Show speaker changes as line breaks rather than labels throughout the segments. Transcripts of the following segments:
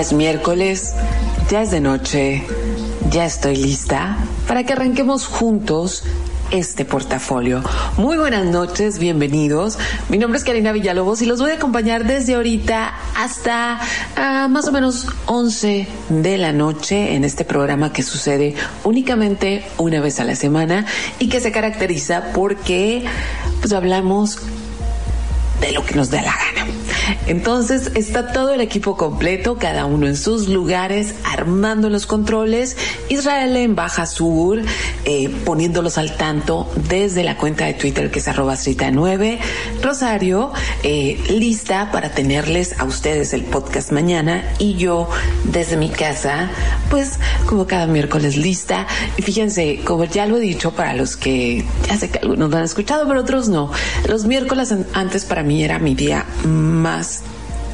Es miércoles, ya es de noche, ya estoy lista para que arranquemos juntos este portafolio. Muy buenas noches, bienvenidos. Mi nombre es Karina Villalobos y los voy a acompañar desde ahorita hasta ah, más o menos 11 de la noche en este programa que sucede únicamente una vez a la semana y que se caracteriza porque pues hablamos de lo que nos da la gana. Entonces está todo el equipo completo, cada uno en sus lugares, armando los controles. Israel en Baja Sur, eh, poniéndolos al tanto desde la cuenta de Twitter que es arroba 9 Rosario, eh, lista para tenerles a ustedes el podcast mañana. Y yo desde mi casa, pues como cada miércoles lista. Y fíjense, como ya lo he dicho para los que ya sé que algunos lo han escuchado, pero otros no. Los miércoles antes para mí era mi día más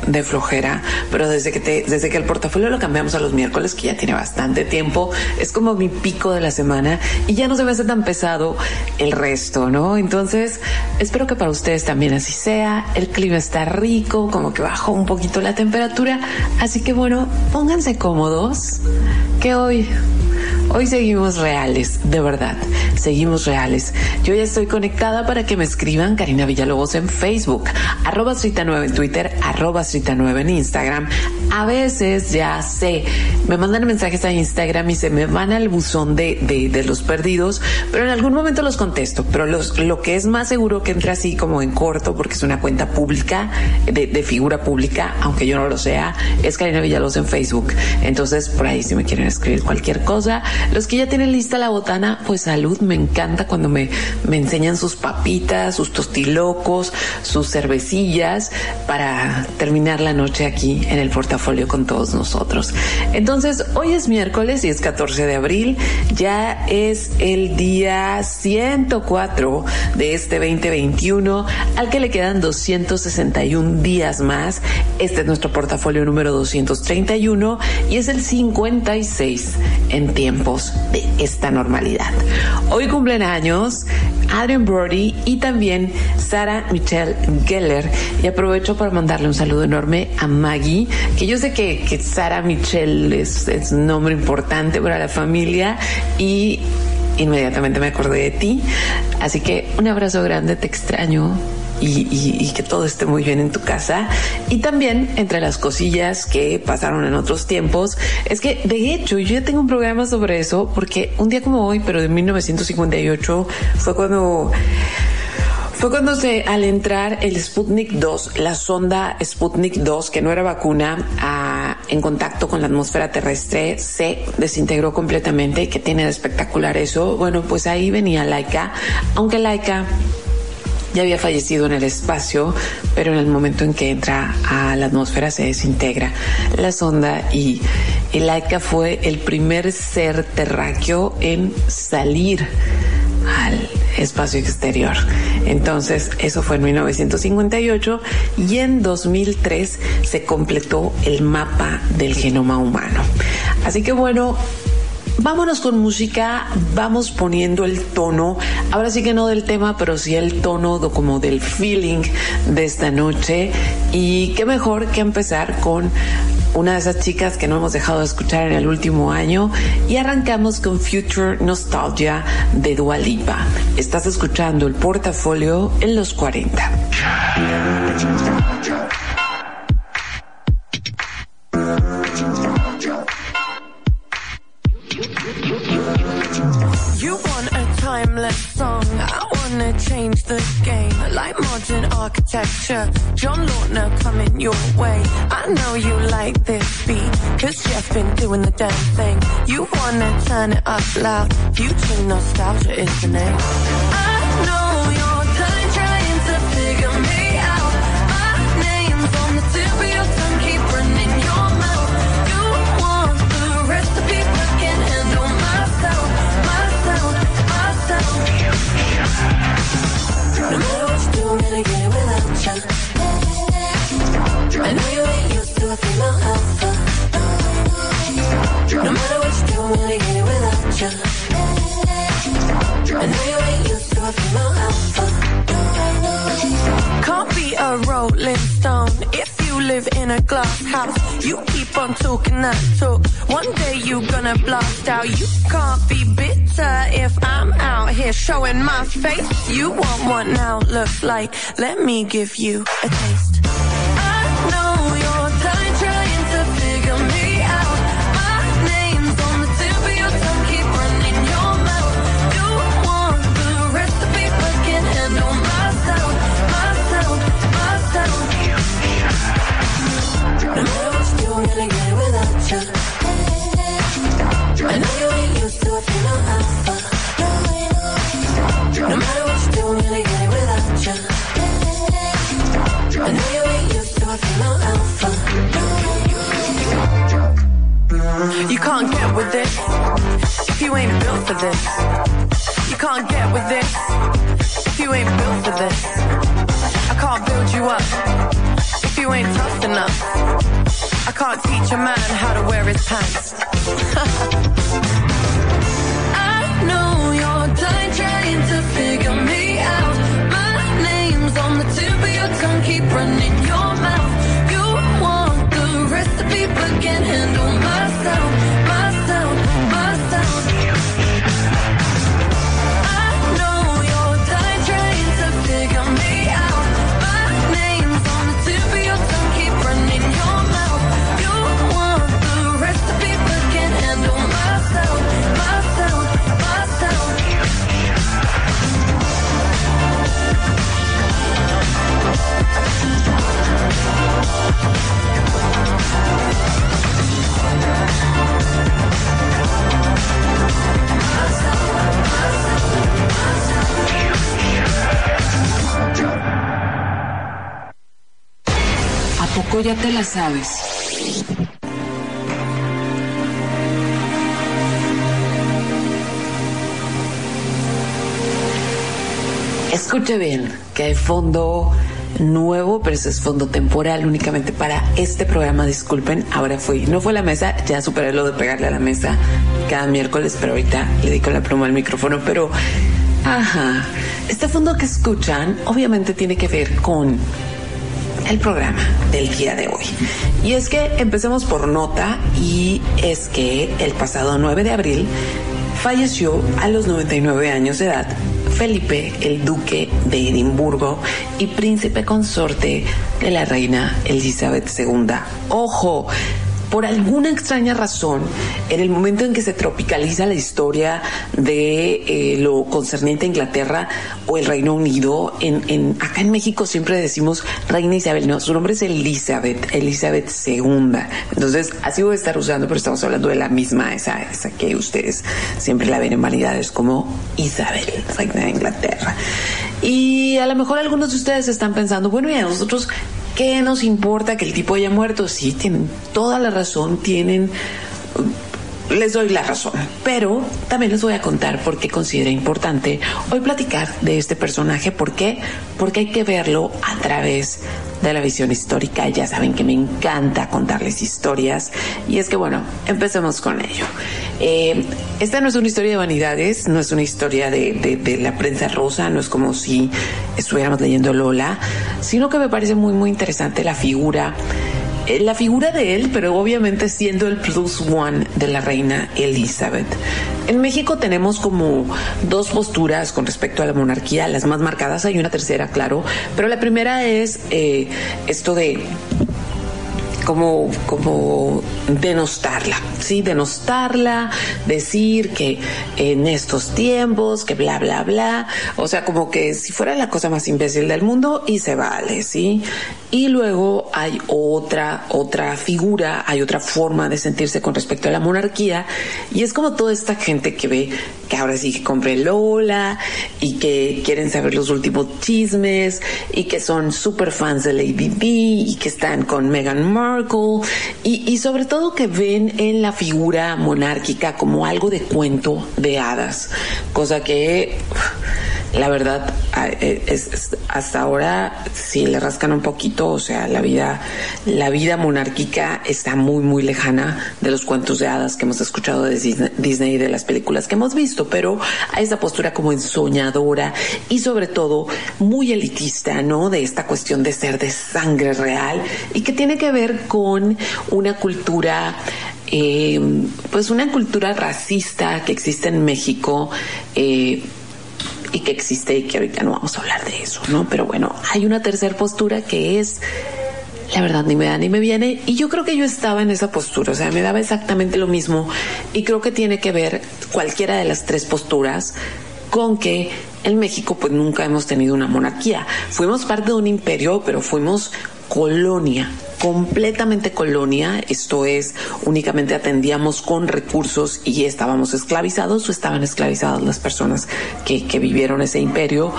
de flojera, pero desde que desde que el portafolio lo cambiamos a los miércoles, que ya tiene bastante tiempo, es como mi pico de la semana y ya no se me hace tan pesado el resto, ¿no? Entonces, espero que para ustedes también así sea. El clima está rico, como que bajó un poquito la temperatura, así que bueno, pónganse cómodos, que hoy Hoy seguimos reales, de verdad, seguimos reales. Yo ya estoy conectada para que me escriban Karina Villalobos en Facebook, arroba 9 en Twitter, arroba 9 en Instagram. A veces ya sé, me mandan mensajes a Instagram y se me van al buzón de, de, los perdidos, pero en algún momento los contesto. Pero los, lo que es más seguro que entre así como en corto, porque es una cuenta pública, de, figura pública, aunque yo no lo sea, es Karina Villalobos en Facebook. Entonces, por ahí si me quieren escribir cualquier cosa, los que ya tienen lista la botana, pues salud, me encanta cuando me, me enseñan sus papitas, sus tostilocos, sus cervecillas para terminar la noche aquí en el portafolio con todos nosotros. Entonces, hoy es miércoles y es 14 de abril, ya es el día 104 de este 2021, al que le quedan 261 días más. Este es nuestro portafolio número 231 y es el 56 en tiempo de esta normalidad. Hoy cumplen años Adrian Brody y también Sara Michelle Geller. Y aprovecho para mandarle un saludo enorme a Maggie, que yo sé que, que Sara Michelle es, es un nombre importante para la familia y inmediatamente me acordé de ti. Así que un abrazo grande, te extraño y, que todo esté muy bien en tu casa. Y también entre las cosillas que pasaron en otros tiempos, es que de hecho yo ya tengo un programa sobre eso, porque un día como hoy, pero de 1958, fue cuando... Fue cuando se, al entrar el Sputnik 2, la sonda Sputnik 2, que no era vacuna, en contacto con la atmósfera terrestre, se desintegró completamente. y que tiene de espectacular eso? Bueno, pues ahí venía Laika, aunque Laika ya había fallecido en el espacio, pero en el momento en que entra a la atmósfera se desintegra la sonda y Laika fue el primer ser terráqueo en salir al espacio exterior. Entonces, eso fue en 1958 y en 2003 se completó el mapa del genoma humano. Así que bueno, Vámonos con música, vamos poniendo el tono, ahora sí que no del tema, pero sí el tono como del feeling de esta noche. Y qué mejor que empezar con una de esas chicas que no hemos dejado de escuchar en el último año y arrancamos con Future Nostalgia de Dua Lipa. Estás escuchando el portafolio en los 40.
change the game like modern architecture. John Lautner coming your way. I know you like this beat, cause Jeff been doing the damn thing. You wanna turn it up loud. Future nostalgia is the name. I know Can't be a rolling stone if you live in a glass house. You keep on talking that talk. One day you gonna blast out. You can't be bitter if I'm out here showing my face. You want what now looks like. Let me give you a taste. No matter what you do, I'm gonna get it without you. I know you ain't used to a female alpha. You can't get with this if you ain't built for this. You can't get with this if you ain't built for this. I can't build you up if you ain't tough enough. I can't teach a man how to wear his pants.
poco ya te la sabes? Escuche bien, que hay fondo nuevo, pero ese es fondo temporal únicamente para este programa. Disculpen, ahora fui, no fue la mesa, ya superé lo de pegarle a la mesa cada miércoles, pero ahorita le di con la pluma al micrófono, pero ajá, este fondo que escuchan obviamente tiene que ver con el programa del día de hoy. Y es que empecemos por nota y es que el pasado 9 de abril falleció a los 99 años de edad Felipe, el duque de Edimburgo y príncipe consorte de la reina Elizabeth II. Ojo, por alguna extraña razón, en el momento en que se tropicaliza la historia de eh, lo concerniente a Inglaterra o el Reino Unido, en, en- acá en México siempre decimos Reina Isabel, no, su nombre es Elizabeth, Elizabeth II. Entonces, así voy a estar usando, pero estamos hablando de la misma, esa, esa que ustedes siempre la ven en humanidades como Isabel, Reina de Inglaterra. Y a lo mejor algunos de ustedes están pensando, bueno, y a nosotros, ¿qué nos importa que el tipo haya muerto? Sí, tienen toda la razón, tienen les doy la razón, pero también les voy a contar por qué considero importante hoy platicar de este personaje. ¿Por qué? Porque hay que verlo a través de la visión histórica. Ya saben que me encanta contarles historias. Y es que, bueno, empecemos con ello. Eh, esta no es una historia de vanidades, no es una historia de, la prensa rosa, no es como si estuviéramos leyendo Lola, sino que me parece muy, muy interesante la figura eh, la figura de él, pero obviamente siendo el plus one de la reina Elizabeth. En México tenemos como dos posturas con respecto a la monarquía, las más marcadas, hay una tercera, claro, pero la primera es eh, esto de como, como denostarla, ¿sí? Denostarla, decir que en estos tiempos, que bla, bla, bla, o sea, como que si fuera la cosa más imbécil del mundo y se vale, ¿sí? Y luego hay otra, otra figura, hay otra forma de sentirse con respecto a la monarquía y es como toda esta gente que ve que ahora sí que compré Lola y que quieren saber los últimos chismes y que son super fans de Lady B y que están con Meghan Markle y, y sobre todo que ven en la figura monárquica como algo de cuento de hadas, cosa que la verdad, e, es, hasta ahora si le rascan un poquito, o sea, la vida, la vida monárquica está muy, muy lejana de los cuentos de hadas que hemos escuchado de Disney y de las películas que hemos visto, pero a esa postura como ensoñadora y sobre todo muy elitista, ¿no? De esta cuestión de ser de sangre real y que tiene que ver con una cultura eh, pues una cultura racista que existe en México, eh, y que existe y que ahorita no vamos a hablar de eso, ¿no? Pero bueno, hay una tercera postura que es la verdad ni me da ni me viene y yo creo que yo estaba en esa postura, o sea, me daba exactamente lo mismo y creo que tiene que ver cualquiera de las tres posturas con que en México pues nunca hemos tenido una monarquía. Fuimos parte de un imperio, pero fuimos colonia completamente colonia, esto es, únicamente atendíamos con recursos y estábamos esclavizados o estaban esclavizadas las personas que, que vivieron ese imperio.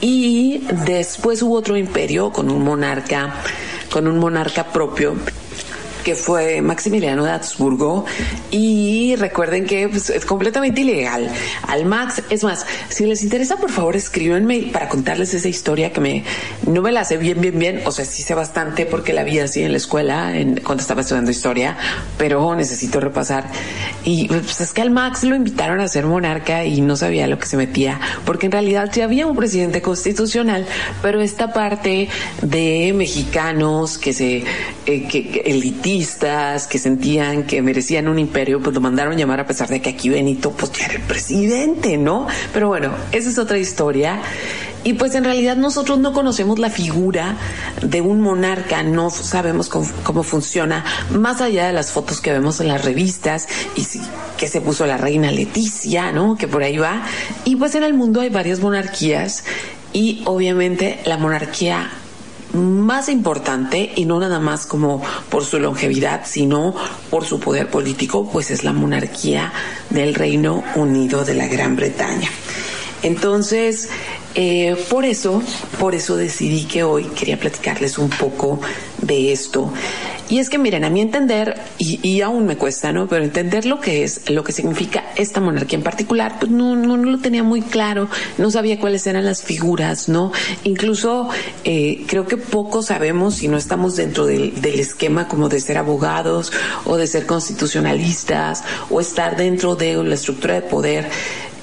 Y después hubo otro imperio con un monarca, con un monarca propio que fue Maximiliano de Habsburgo y recuerden que pues, es completamente ilegal. Al Max, es más, si les interesa, por favor, escríbanme para contarles esa historia que me no me la sé bien, bien, bien. O sea, sí sé bastante porque la vi así en la escuela en, cuando estaba estudiando historia, pero necesito repasar. Y pues es que al Max lo invitaron a ser monarca y no sabía lo que se metía, porque en realidad sí había un presidente constitucional, pero esta parte de mexicanos que se eh, que, que sentían que merecían un imperio, pues lo mandaron llamar a pesar de que aquí Benito pues ya era el presidente, ¿no? Pero bueno, esa es otra historia. Y pues en realidad nosotros no conocemos la figura de un monarca, no sabemos cómo, funciona, más allá de las fotos que vemos en las revistas y que se puso la reina Leticia, ¿no? Que por ahí va. Y pues en el mundo hay varias monarquías y obviamente la monarquía más importante y no nada más como por su longevidad, sino por su poder político, pues es la monarquía del Reino Unido de la Gran Bretaña. Entonces, eh, por eso, por eso decidí que hoy quería platicarles un poco de esto. Y es que miren, a mi entender, y, aún me cuesta, ¿no? Pero entender lo que es, lo que significa esta monarquía en particular, pues no, no, lo tenía muy claro, no sabía cuáles eran las figuras, ¿no? Incluso eh, creo que poco sabemos si no estamos dentro del esquema como de ser abogados o de ser constitucionalistas o estar dentro de la estructura de poder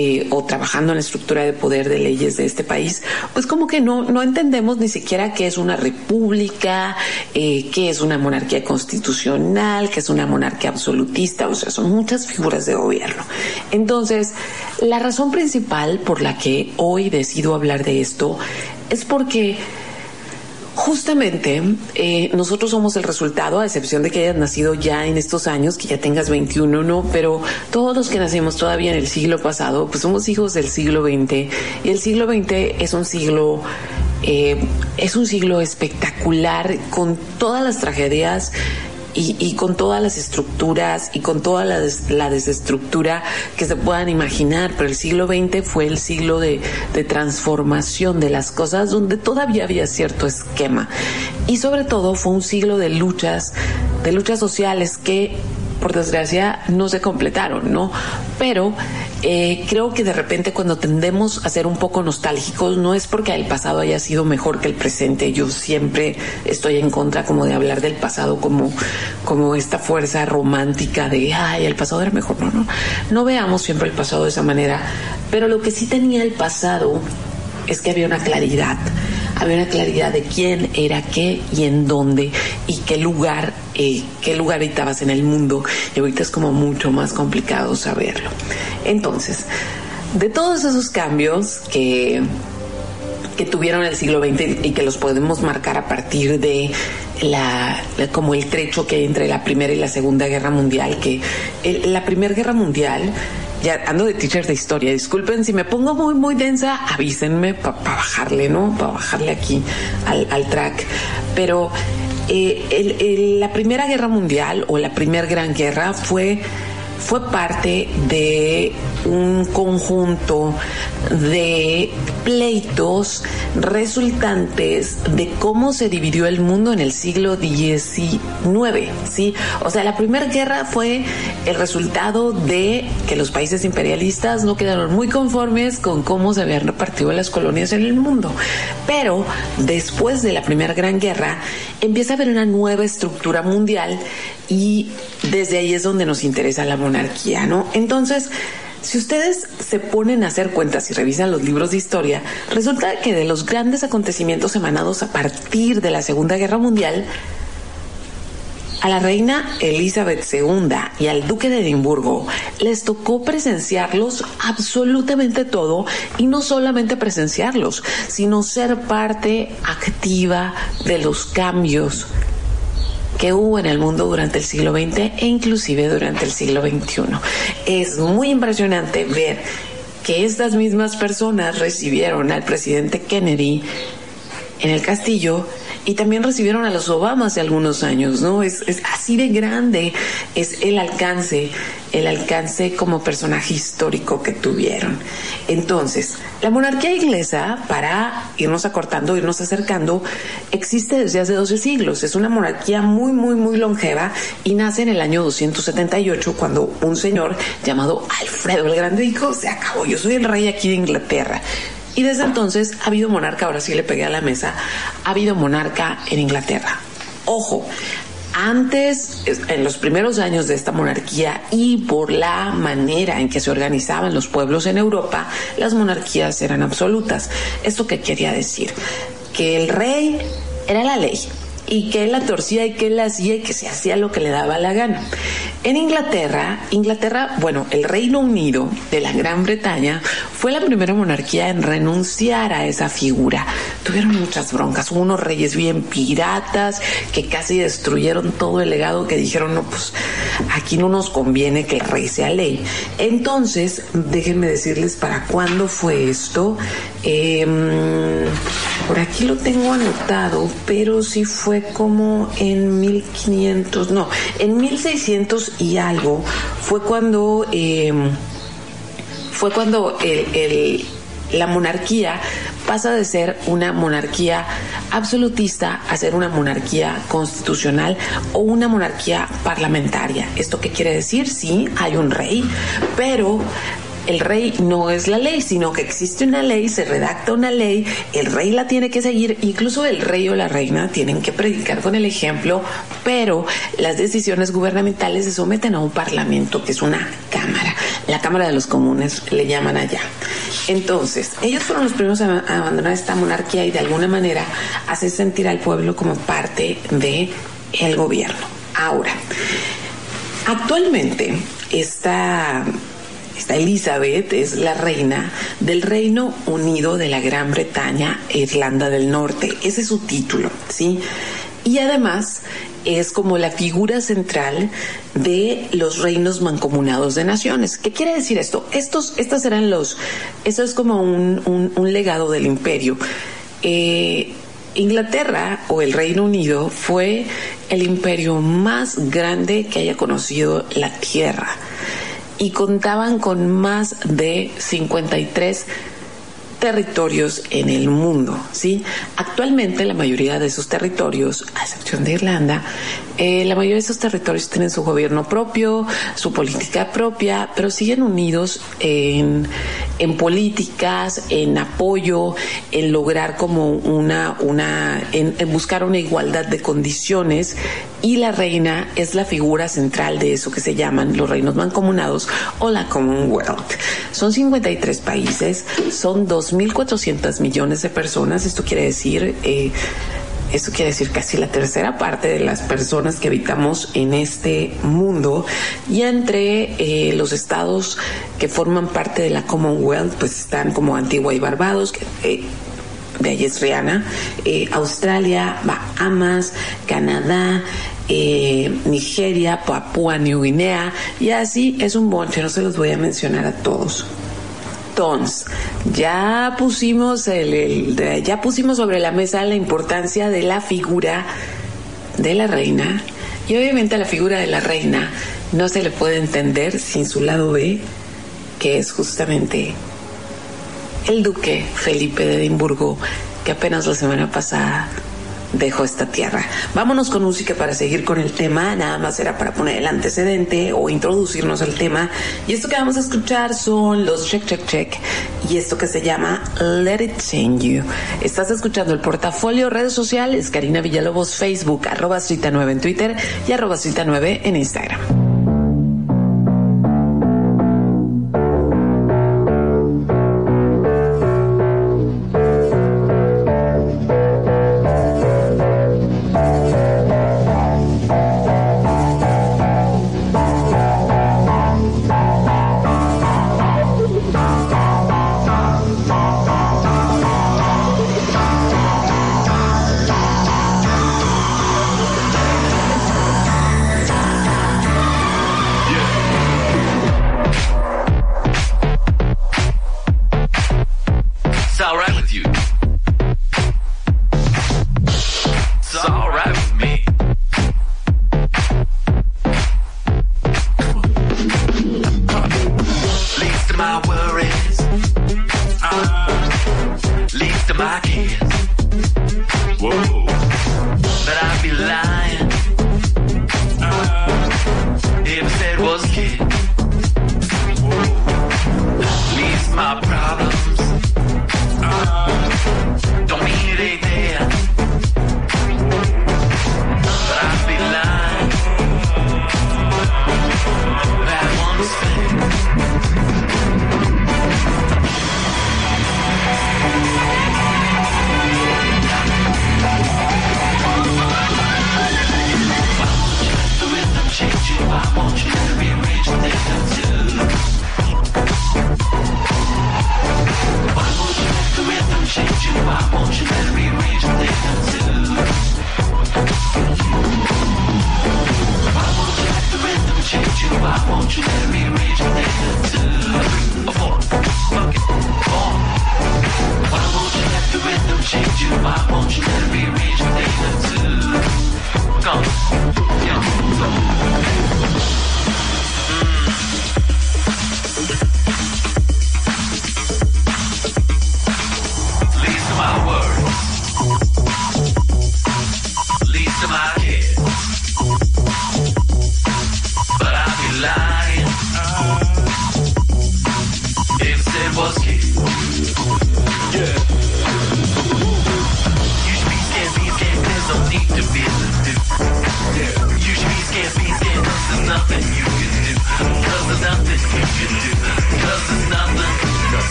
eh, o trabajando en la estructura de poder de leyes de este país, pues como que no, no entendemos ni siquiera qué es una república, eh, qué es una monarquía constitucional, qué es una monarquía absolutista, o sea, son muchas figuras de gobierno. Entonces, la razón principal por la que hoy decido hablar de esto es porque Justamente, eh, nosotros somos el resultado, a excepción de que hayas nacido ya en estos años, que ya tengas 21, no, pero todos los que nacimos todavía en el siglo pasado, pues somos hijos del siglo XX. Y el siglo XX es un siglo, eh, es un siglo espectacular con todas las tragedias y, con todas las estructuras y con toda la, desestructura que se puedan imaginar, pero el siglo XX fue el siglo de, transformación de las cosas donde todavía había cierto esquema. Y sobre todo fue un siglo de luchas, de luchas sociales que por desgracia no se completaron, ¿no? Pero eh, creo que de repente cuando tendemos a ser un poco nostálgicos, no es porque el pasado haya sido mejor que el presente. Yo siempre estoy en contra como de hablar del pasado como, como esta fuerza romántica de, ay, el pasado era mejor. No, no, no veamos siempre el pasado de esa manera. Pero lo que sí tenía el pasado es que había una claridad había una claridad de quién era qué y en dónde y qué lugar, eh, qué lugar habitabas en el mundo. Y ahorita es como mucho más complicado saberlo. Entonces, de todos esos cambios que que tuvieron el siglo XX y que los podemos marcar a partir de la, como el trecho que hay entre la primera y la segunda guerra mundial que la primera guerra mundial ya ando de teacher de historia, disculpen si me pongo muy, muy densa, avísenme para bajarle, ¿no? Para bajarle aquí al, track. Pero eh, la Primera Guerra Mundial o la Primera Gran Guerra fue fue parte de un conjunto de pleitos resultantes de cómo se dividió el mundo en el siglo XIX, ¿sí? O sea, la primera guerra fue el resultado de que los países imperialistas no quedaron muy conformes con cómo se habían repartido las colonias en el mundo. Pero después de la primera gran guerra empieza a haber una nueva estructura mundial y desde ahí es donde nos interesa la monarquía, ¿no? Entonces, si ustedes se ponen a hacer cuentas y revisan los libros de historia, resulta que de los grandes acontecimientos emanados a partir de la Segunda Guerra Mundial, a la reina Elizabeth II y al duque de Edimburgo les tocó presenciarlos absolutamente todo y no solamente presenciarlos, sino ser parte activa de los cambios que hubo en el mundo durante el siglo XX e inclusive durante el siglo XXI. Es muy impresionante ver que estas mismas personas recibieron al presidente Kennedy en el castillo y también recibieron a los Obama hace algunos años, ¿no? Es, así de grande, es el alcance, el alcance como personaje histórico que tuvieron. Entonces, la monarquía inglesa, para irnos acortando, irnos acercando, existe desde hace 12 siglos. Es una monarquía muy, muy, muy longeva y nace en el año 278 cuando un señor llamado Alfredo el Grande dijo, se acabó, yo soy el rey aquí de Inglaterra. Y desde entonces ha habido monarca, ahora sí le pegué a la mesa, ha habido monarca en Inglaterra. Ojo, antes, en los primeros años de esta monarquía y por la manera en que se organizaban los pueblos en Europa, las monarquías eran absolutas. ¿Esto qué quería decir? Que el rey era la ley y que él la torcía y que él la hacía y que se hacía lo que le daba la gana. En Inglaterra, Inglaterra, bueno, el Reino Unido de la Gran Bretaña fue la primera monarquía en renunciar a esa figura. Tuvieron muchas broncas, hubo unos reyes bien piratas que casi destruyeron todo el legado que dijeron, no, pues aquí no nos conviene que el rey sea ley. Entonces, déjenme decirles para cuándo fue esto. Em, por aquí lo tengo anotado, pero sí fue como en 1500, no, en 1600 y algo fue cuando em, fue cuando la monarquía pasa de ser una monarquía absolutista a ser una monarquía constitucional o una monarquía parlamentaria. ¿Esto qué quiere decir? Sí, hay un rey, pero el rey no es la ley, sino que existe una ley, se redacta una ley, el rey la tiene que seguir, incluso el rey o la reina tienen que predicar con el ejemplo, pero las decisiones gubernamentales se someten a un parlamento que es una cámara, la Cámara de los Comunes le llaman allá. Entonces, ellos fueron los primeros a abandonar esta monarquía y de alguna manera hacer sentir al pueblo como parte de el gobierno. Ahora, actualmente esta esta Elizabeth es la reina del Reino Unido de la Gran Bretaña e Irlanda del Norte. Ese es su título, ¿sí? Y además es como la figura central de los reinos mancomunados de naciones. ¿Qué quiere decir esto? Estos, estos eran los, eso es como un, legado del imperio. Eh, Inglaterra o el Reino Unido fue el imperio más grande que haya conocido la Tierra y contaban con más de 53 territorios en el mundo, ¿sí? Actualmente la mayoría de esos territorios, a excepción de Irlanda, eh, la mayoría de esos territorios tienen su gobierno propio, su política propia, pero siguen unidos en, en políticas, en apoyo, en lograr como una, una, en, buscar una igualdad de condiciones y la reina es la figura central de eso que se llaman los reinos mancomunados o la Commonwealth. Son 53 países, son 2.400 millones de personas, esto quiere decir... Eh, eso quiere decir casi la tercera parte de las personas que habitamos en este mundo. Y entre eh, los estados que forman parte de la Commonwealth, pues están como Antigua y Barbados, que, eh, de ahí es Rihanna, eh, Australia, Bahamas, Canadá, Nigeria, Papúa New Guinea, y así es un bonche, no se los voy a mencionar a todos ya pusimos el, ya pusimos sobre la mesa la importancia de la figura de la reina. Y obviamente a la figura de la reina no se le puede entender sin su lado B, que es justamente el duque Felipe de Edimburgo, que apenas la semana pasada dejó esta tierra. Vámonos con música para seguir con el tema, nada más era para poner el antecedente o introducirnos al tema. Y esto que vamos a escuchar son los Check Check Check y esto que se llama Let It Change You. Estás escuchando el portafolio redes sociales, Karina Villalobos Facebook, arroba 9 en Twitter y arroba 9 en Instagram.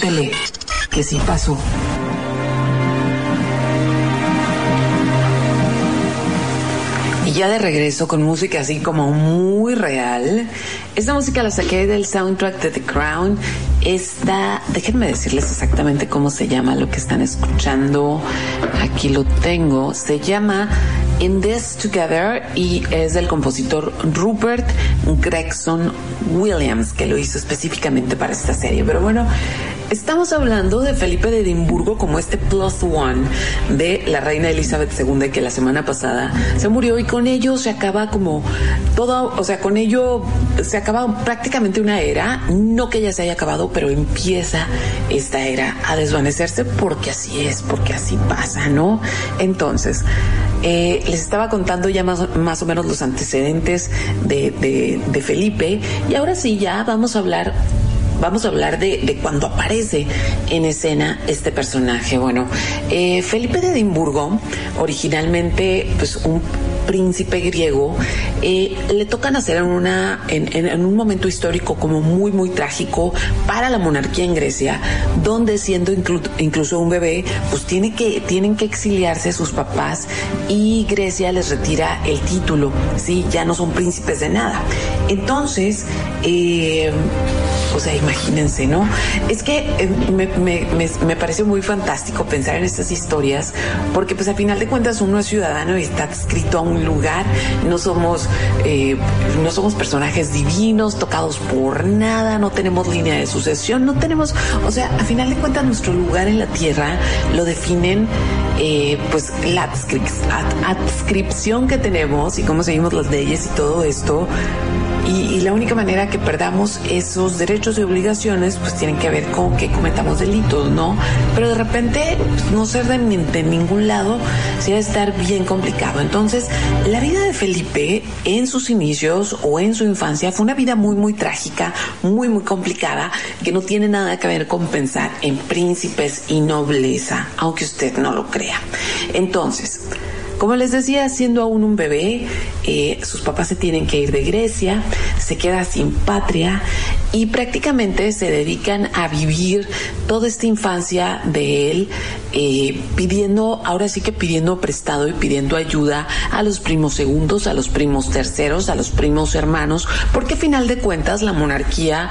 Anótele, que sí pasó. ya de regreso con música así como muy real. Esta música la saqué del soundtrack de The Crown. Esta, déjenme decirles exactamente cómo se llama lo que están escuchando. Aquí lo tengo. Se llama In This Together y es del compositor Rupert Gregson Williams, que lo hizo específicamente para esta serie. Pero bueno, Estamos hablando de Felipe de Edimburgo como este plus one de la reina Elizabeth II que la semana pasada se murió y con ello se acaba como todo, o sea, con ello se acaba prácticamente una era, no que ya se haya acabado, pero empieza esta era a desvanecerse porque así es, porque así pasa, ¿no? Entonces, eh, les estaba contando ya más, más, o menos los antecedentes de, Felipe y ahora sí ya vamos a hablar vamos a hablar de, cuando aparece en escena este personaje. Bueno, eh, Felipe de Edimburgo, originalmente pues un príncipe griego, eh, le toca nacer en, un momento histórico como muy, muy trágico para la monarquía en Grecia, donde siendo incluso un bebé, pues tiene que, tienen que exiliarse sus papás y Grecia les retira el título, ¿sí? Ya no son príncipes de nada. Entonces, eh, o sea, imagínense, ¿no? Es que eh, me, me, me, parece muy fantástico pensar en estas historias, porque pues al final de cuentas uno es ciudadano y está adscrito a un lugar, no somos, eh, no somos personajes divinos, tocados por nada, no tenemos línea de sucesión, no tenemos, o sea, al final de cuentas nuestro lugar en la tierra lo definen eh, pues la adscripción que tenemos y cómo seguimos las leyes y todo esto y, la única manera que perdamos esos derechos y obligaciones, pues tienen que ver con que cometamos delitos, ¿no? Pero de repente, pues, no ser de, ningún lado, sí va a estar bien complicado. Entonces, la vida de Felipe en sus inicios o en su infancia fue una vida muy, muy trágica, muy, muy complicada, que no tiene nada que ver con pensar en príncipes y nobleza, aunque usted no lo crea. Entonces, como les decía, siendo aún un bebé, eh, sus papás se tienen que ir de Grecia, se queda sin patria y prácticamente se dedican a vivir toda esta infancia de él eh, pidiendo, ahora sí que pidiendo prestado y pidiendo ayuda a los primos segundos, a los primos terceros, a los primos hermanos, porque a final de cuentas la monarquía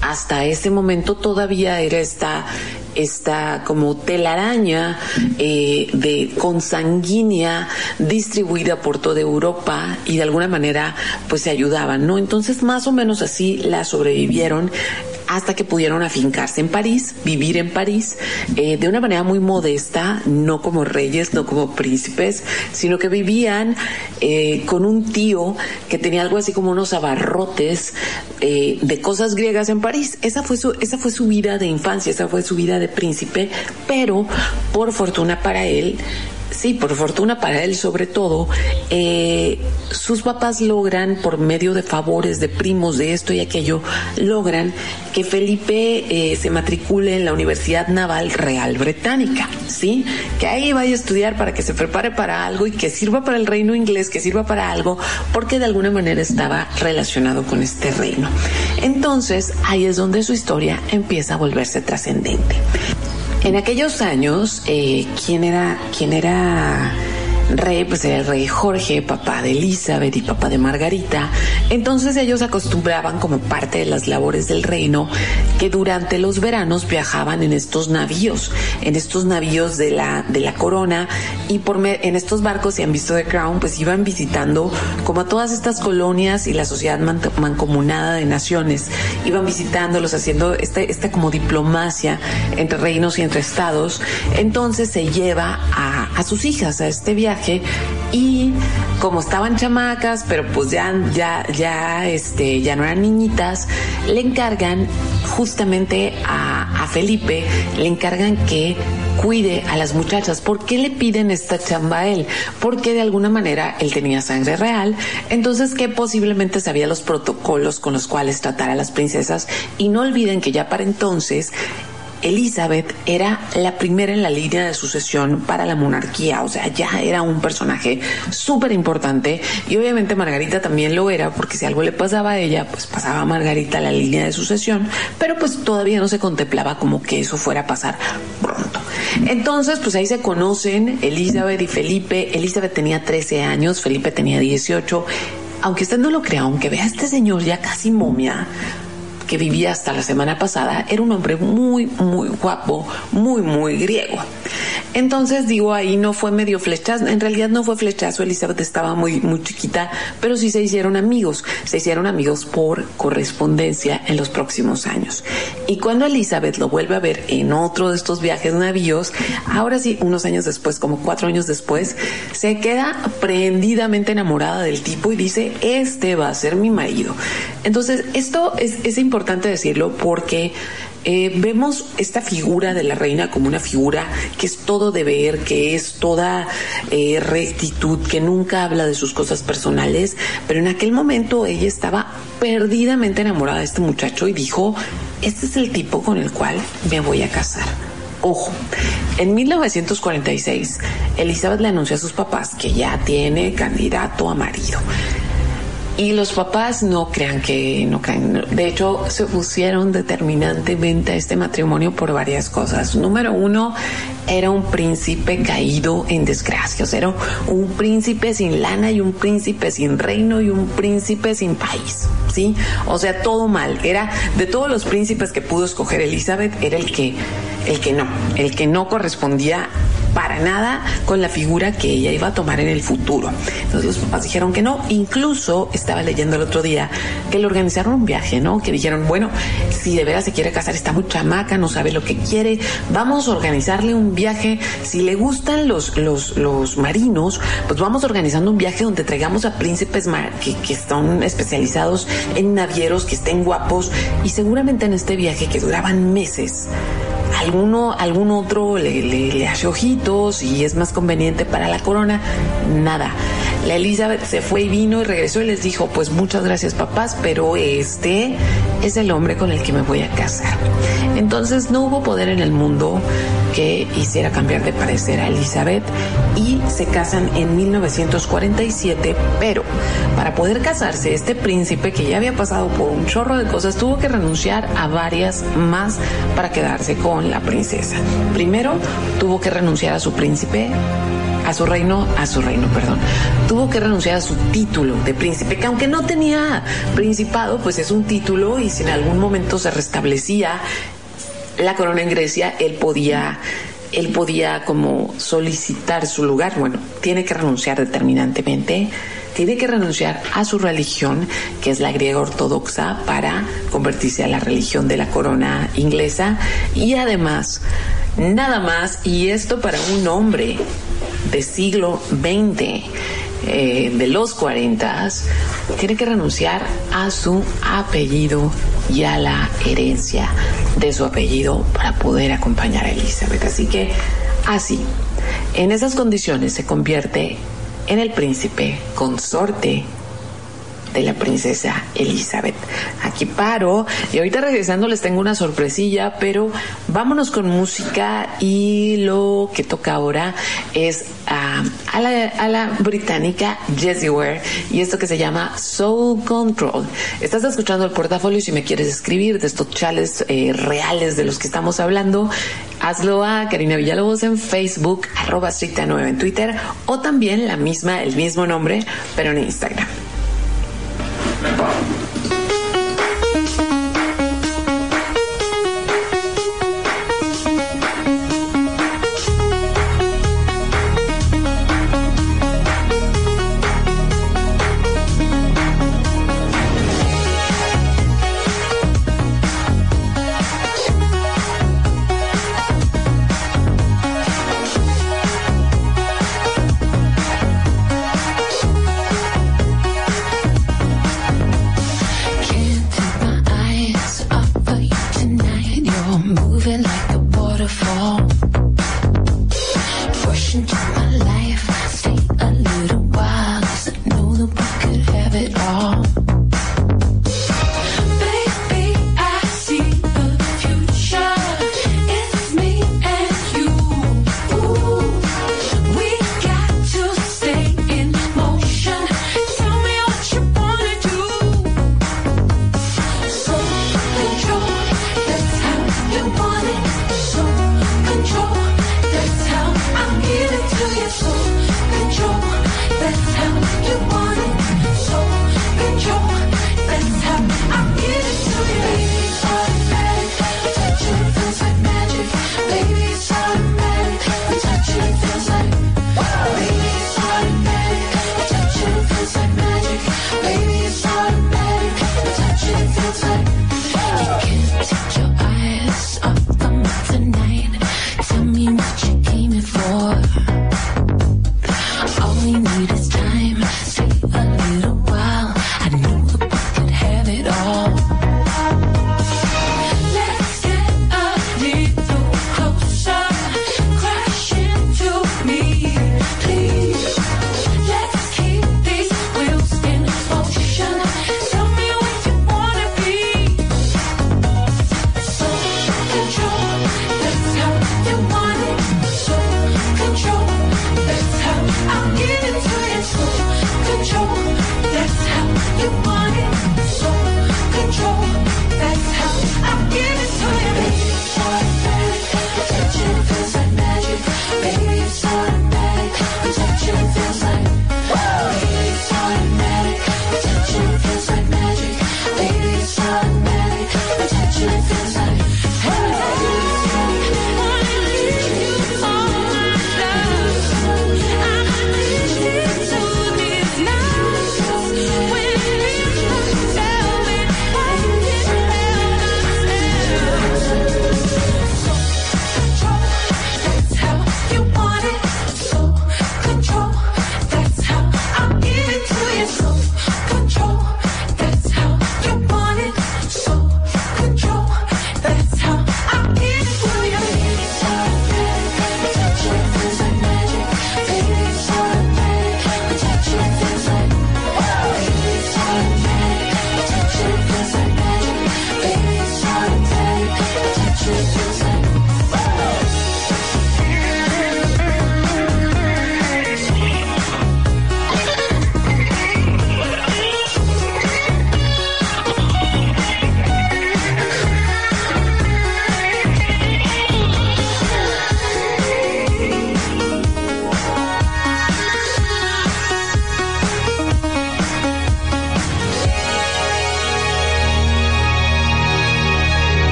hasta ese momento todavía era esta esta como telaraña eh, de consanguínea distribuida por toda Europa y de alguna manera pues se ayudaban, ¿no? Entonces más o menos así la hasta que pudieron afincarse en París, vivir en París eh, de una manera muy modesta, no como reyes, no como príncipes, sino que vivían eh, con un tío que tenía algo así como unos abarrotes eh, de cosas griegas en París. Esa fue su vida de infancia, esa fue su vida de príncipe, pero por fortuna para él Sí, por fortuna para él sobre todo, eh, sus papás logran, por medio de favores, de primos, de esto y aquello, logran que Felipe eh, se matricule en la Universidad Naval Real Británica, ¿sí? Que ahí vaya a estudiar para que se prepare para algo y que sirva para el reino inglés, que sirva para algo, porque de alguna manera estaba relacionado con este reino. Entonces, ahí es donde su historia empieza a volverse trascendente. En aquellos años, eh, ¿quién era, quién era rey, pues era el rey Jorge, papá de Elizabeth y papá de Margarita. Entonces ellos acostumbraban como parte de las labores del reino que durante los veranos viajaban en estos navíos, en estos navíos de la, de la corona y por en estos barcos, si han visto The Crown, pues iban visitando como a todas estas colonias y la sociedad mancomunada de naciones, iban visitándolos, haciendo esta, esta como diplomacia entre reinos y entre estados. Entonces se lleva a, a sus hijas a este viaje y como estaban chamacas, pero pues ya, ya, ya, este, ya no eran niñitas, le encargan justamente a, a Felipe, le encargan que cuide a las muchachas. ¿Por qué le piden esta chamba a él? Porque de alguna manera él tenía sangre real, entonces que posiblemente sabía los protocolos con los cuales tratar a las princesas y no olviden que ya para entonces Elizabeth era la primera en la línea de sucesión para la monarquía, o sea, ya era un personaje súper importante y obviamente Margarita también lo era, porque si algo le pasaba a ella, pues pasaba a Margarita la línea de sucesión, pero pues todavía no se contemplaba como que eso fuera a pasar pronto. Entonces, pues ahí se conocen Elizabeth y Felipe. Elizabeth tenía 13 años, Felipe tenía 18. Aunque usted no lo crea, aunque vea a este señor ya casi momia, que vivía hasta la semana pasada, era un hombre muy, muy guapo, muy, muy griego. Entonces digo, ahí no fue medio flechazo, en realidad no fue flechazo, Elizabeth estaba muy, muy chiquita, pero sí se hicieron amigos, se hicieron amigos por correspondencia en los próximos años. Y cuando Elizabeth lo vuelve a ver en otro de estos viajes navíos, ahora sí, unos años después, como cuatro años después, se queda prendidamente enamorada del tipo y dice, este va a ser mi marido. Entonces, esto es, es importante decirlo porque eh, vemos esta figura de la reina como una figura que es todo deber, que es toda eh, rectitud, que nunca habla de sus cosas personales, pero en aquel momento ella estaba perdidamente enamorada de este muchacho y dijo, este es el tipo con el cual me voy a casar. Ojo, en 1946 Elizabeth le anunció a sus papás que ya tiene candidato a marido. Y los papás no crean que no crean. De hecho, se pusieron determinantemente a este matrimonio por varias cosas. Número uno, era un príncipe caído en desgracias. Era un príncipe sin lana y un príncipe sin reino y un príncipe sin país. ¿Sí? O sea, todo mal. Era de todos los príncipes que pudo escoger Elizabeth, era el que, el que no, el que no correspondía para nada con la figura que ella iba a tomar en el futuro. Entonces los papás dijeron que no. Incluso estaba leyendo el otro día que le organizaron un viaje, ¿no? Que dijeron, bueno, si de veras se quiere casar, está muy chamaca, no sabe lo que quiere, vamos a organizarle un viaje. Si le gustan los, los, los marinos, pues vamos organizando un viaje donde traigamos a príncipes que, que están especializados en navieros, que estén guapos y seguramente en este viaje que duraban meses alguno, algún otro le, le, hace ojitos y es más conveniente para la corona. Nada. La Elizabeth se fue y vino y regresó y les dijo, pues muchas gracias papás, pero este es el hombre con el que me voy a casar. Entonces no hubo poder en el mundo que hiciera cambiar de parecer a Elizabeth y se casan en 1947, pero para poder casarse este príncipe que ya había pasado por un chorro de cosas tuvo que renunciar a varias más para quedarse con la princesa. Primero tuvo que renunciar a su príncipe a su reino, a su reino, perdón. Tuvo que renunciar a su título de príncipe, que aunque no tenía principado, pues es un título y si en algún momento se restablecía la corona en Grecia, él podía él podía como solicitar su lugar. Bueno, tiene que renunciar determinantemente, tiene que renunciar a su religión, que es la griega ortodoxa, para convertirse a la religión de la corona inglesa. Y además, nada más, y esto para un hombre de siglo XX, eh, de los 40, tiene que renunciar a su apellido y a la herencia de su apellido para poder acompañar a Elizabeth. Así que así, en esas condiciones se convierte en el príncipe consorte de la princesa Elizabeth. Aquí paro y ahorita regresando les tengo una sorpresilla, pero vámonos con música y lo que toca ahora es a, la, británica Jessie Ware y esto que se llama Soul Control. Estás escuchando el portafolio si me quieres escribir de estos chales eh, reales de los que estamos hablando, hazlo a Karina Villalobos en Facebook, arroba 9 en Twitter o también la misma, el mismo nombre, pero en Instagram.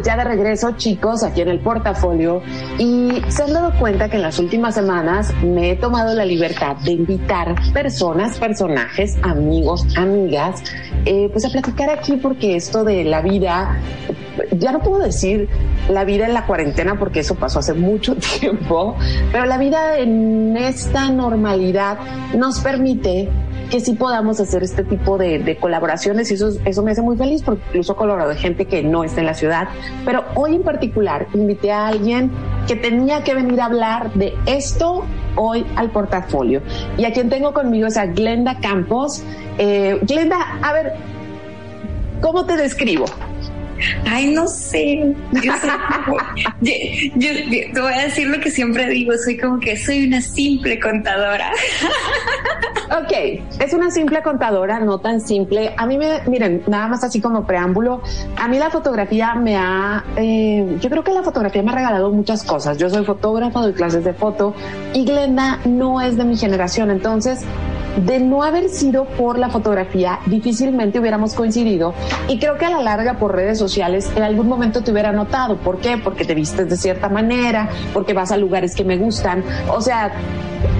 Pues ya de regreso, chicos, aquí en el portafolio. Y se han dado cuenta que en las últimas semanas me he tomado la libertad de invitar personas, personajes, amigos, amigas, eh, pues a platicar aquí porque esto de la vida, ya no puedo decir la vida en la cuarentena porque eso pasó hace mucho tiempo, pero la vida en esta normalidad nos permite que sí podamos hacer este tipo de, colaboraciones y eso, eso me hace muy feliz porque incluso he colaborado de gente que no está en la ciudad. Pero hoy en particular invité a alguien que tenía que venir a hablar de esto hoy al portafolio. Y a quien tengo conmigo es a Glenda Campos. Eh, Glenda, a ver, ¿cómo te describo?
Ay, no sé. Yo, te voy a decir lo que siempre digo. Soy como que soy una simple contadora.
Ok, es una simple contadora, no tan simple. A mí me, miren, nada más así como preámbulo, a mí la fotografía me ha, eh, yo creo que la fotografía me ha regalado muchas cosas. Yo soy fotógrafa, doy clases de foto y Glenda no es de mi generación, entonces de no haber sido por la fotografía, difícilmente hubiéramos coincidido y creo que a la larga por redes sociales en algún momento te hubiera notado. ¿Por qué? Porque te vistes de cierta manera, porque vas a lugares que me gustan. O sea,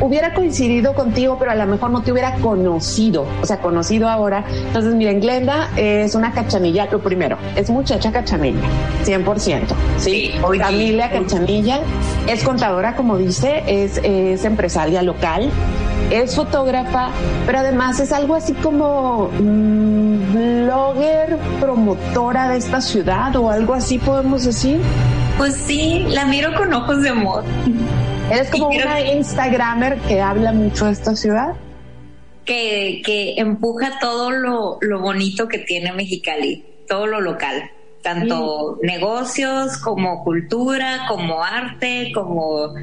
hubiera coincidido contigo, pero a lo mejor no te hubiera conocido, o sea, conocido ahora. Entonces, miren, Glenda es una cachanilla, lo primero, es muchacha cachanilla, 100%, ¿sí? Familia cachanilla, es contadora, como dice, es, es empresaria local, es fotógrafa, pero además es algo así como mm, blogger, promotora de esta ciudad o algo así podemos decir.
Pues sí, la miro con ojos de amor.
¿Eres como una Instagramer que habla mucho de esta ciudad?
Que, que empuja todo lo, lo, bonito que tiene Mexicali, todo lo local, tanto negocios como cultura, como arte, como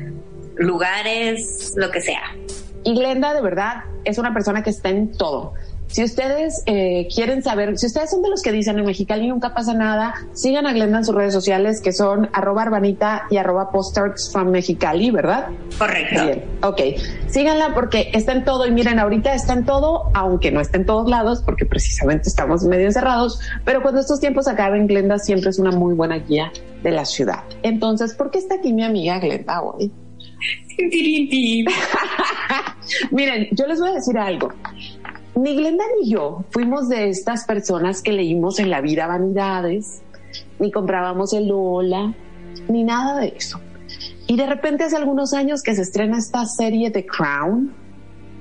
lugares, lo que sea.
Y Glenda, de verdad, es una persona que está en todo. Si ustedes eh, quieren saber, si ustedes son de los que dicen en Mexicali nunca pasa nada, sigan a Glenda en sus redes sociales que son arroba arbanita y arroba postcards from Mexicali, ¿verdad?
Correcto.
Bien, ok. Síganla porque está en todo y miren, ahorita está en todo, aunque no está en todos lados porque precisamente estamos medio encerrados, pero cuando estos tiempos acaben, Glenda siempre es una muy buena guía de la ciudad. Entonces, ¿por qué está aquí mi amiga Glenda hoy? Miren, yo les voy a decir algo ni Glenda ni yo fuimos de estas personas que leímos en la vida vanidades, ni comprábamos el Lola, ni nada de eso. Y de repente hace algunos años que se estrena esta serie The Crown,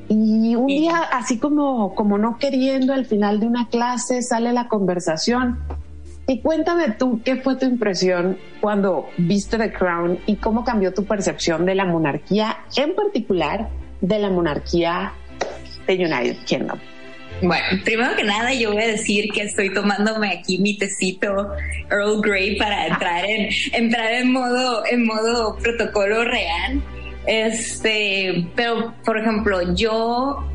y un día, así como, como no queriendo, al final de una clase sale la conversación. Y cuéntame tú, ¿qué fue tu impresión cuando viste The Crown y cómo cambió tu percepción de la monarquía, en particular de la monarquía de United Kingdom?
Bueno, primero que nada yo voy a decir que estoy tomándome aquí mi tecito Earl Grey para entrar en entrar en modo en modo protocolo real. Este, pero por ejemplo, yo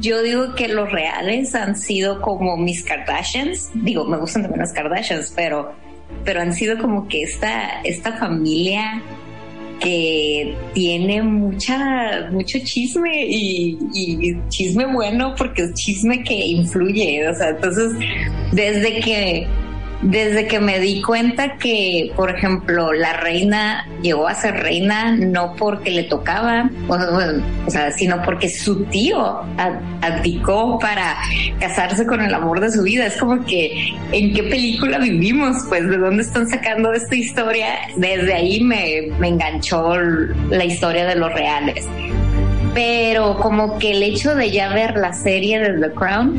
yo digo que los reales han sido como mis Kardashians. Digo, me gustan también las Kardashians, pero pero han sido como que esta esta familia que tiene mucha, mucho chisme y, y, chisme bueno porque es chisme que influye. O sea, entonces, desde que desde que me di cuenta que, por ejemplo, la reina llegó a ser reina no porque le tocaba, o, sea, sino porque su tío abdicó para casarse con el amor de su vida. Es como que, ¿en qué película vivimos? Pues, ¿de dónde están sacando esta historia? Desde ahí me, me enganchó la historia de los reales. Pero como que el hecho de ya ver la serie de The Crown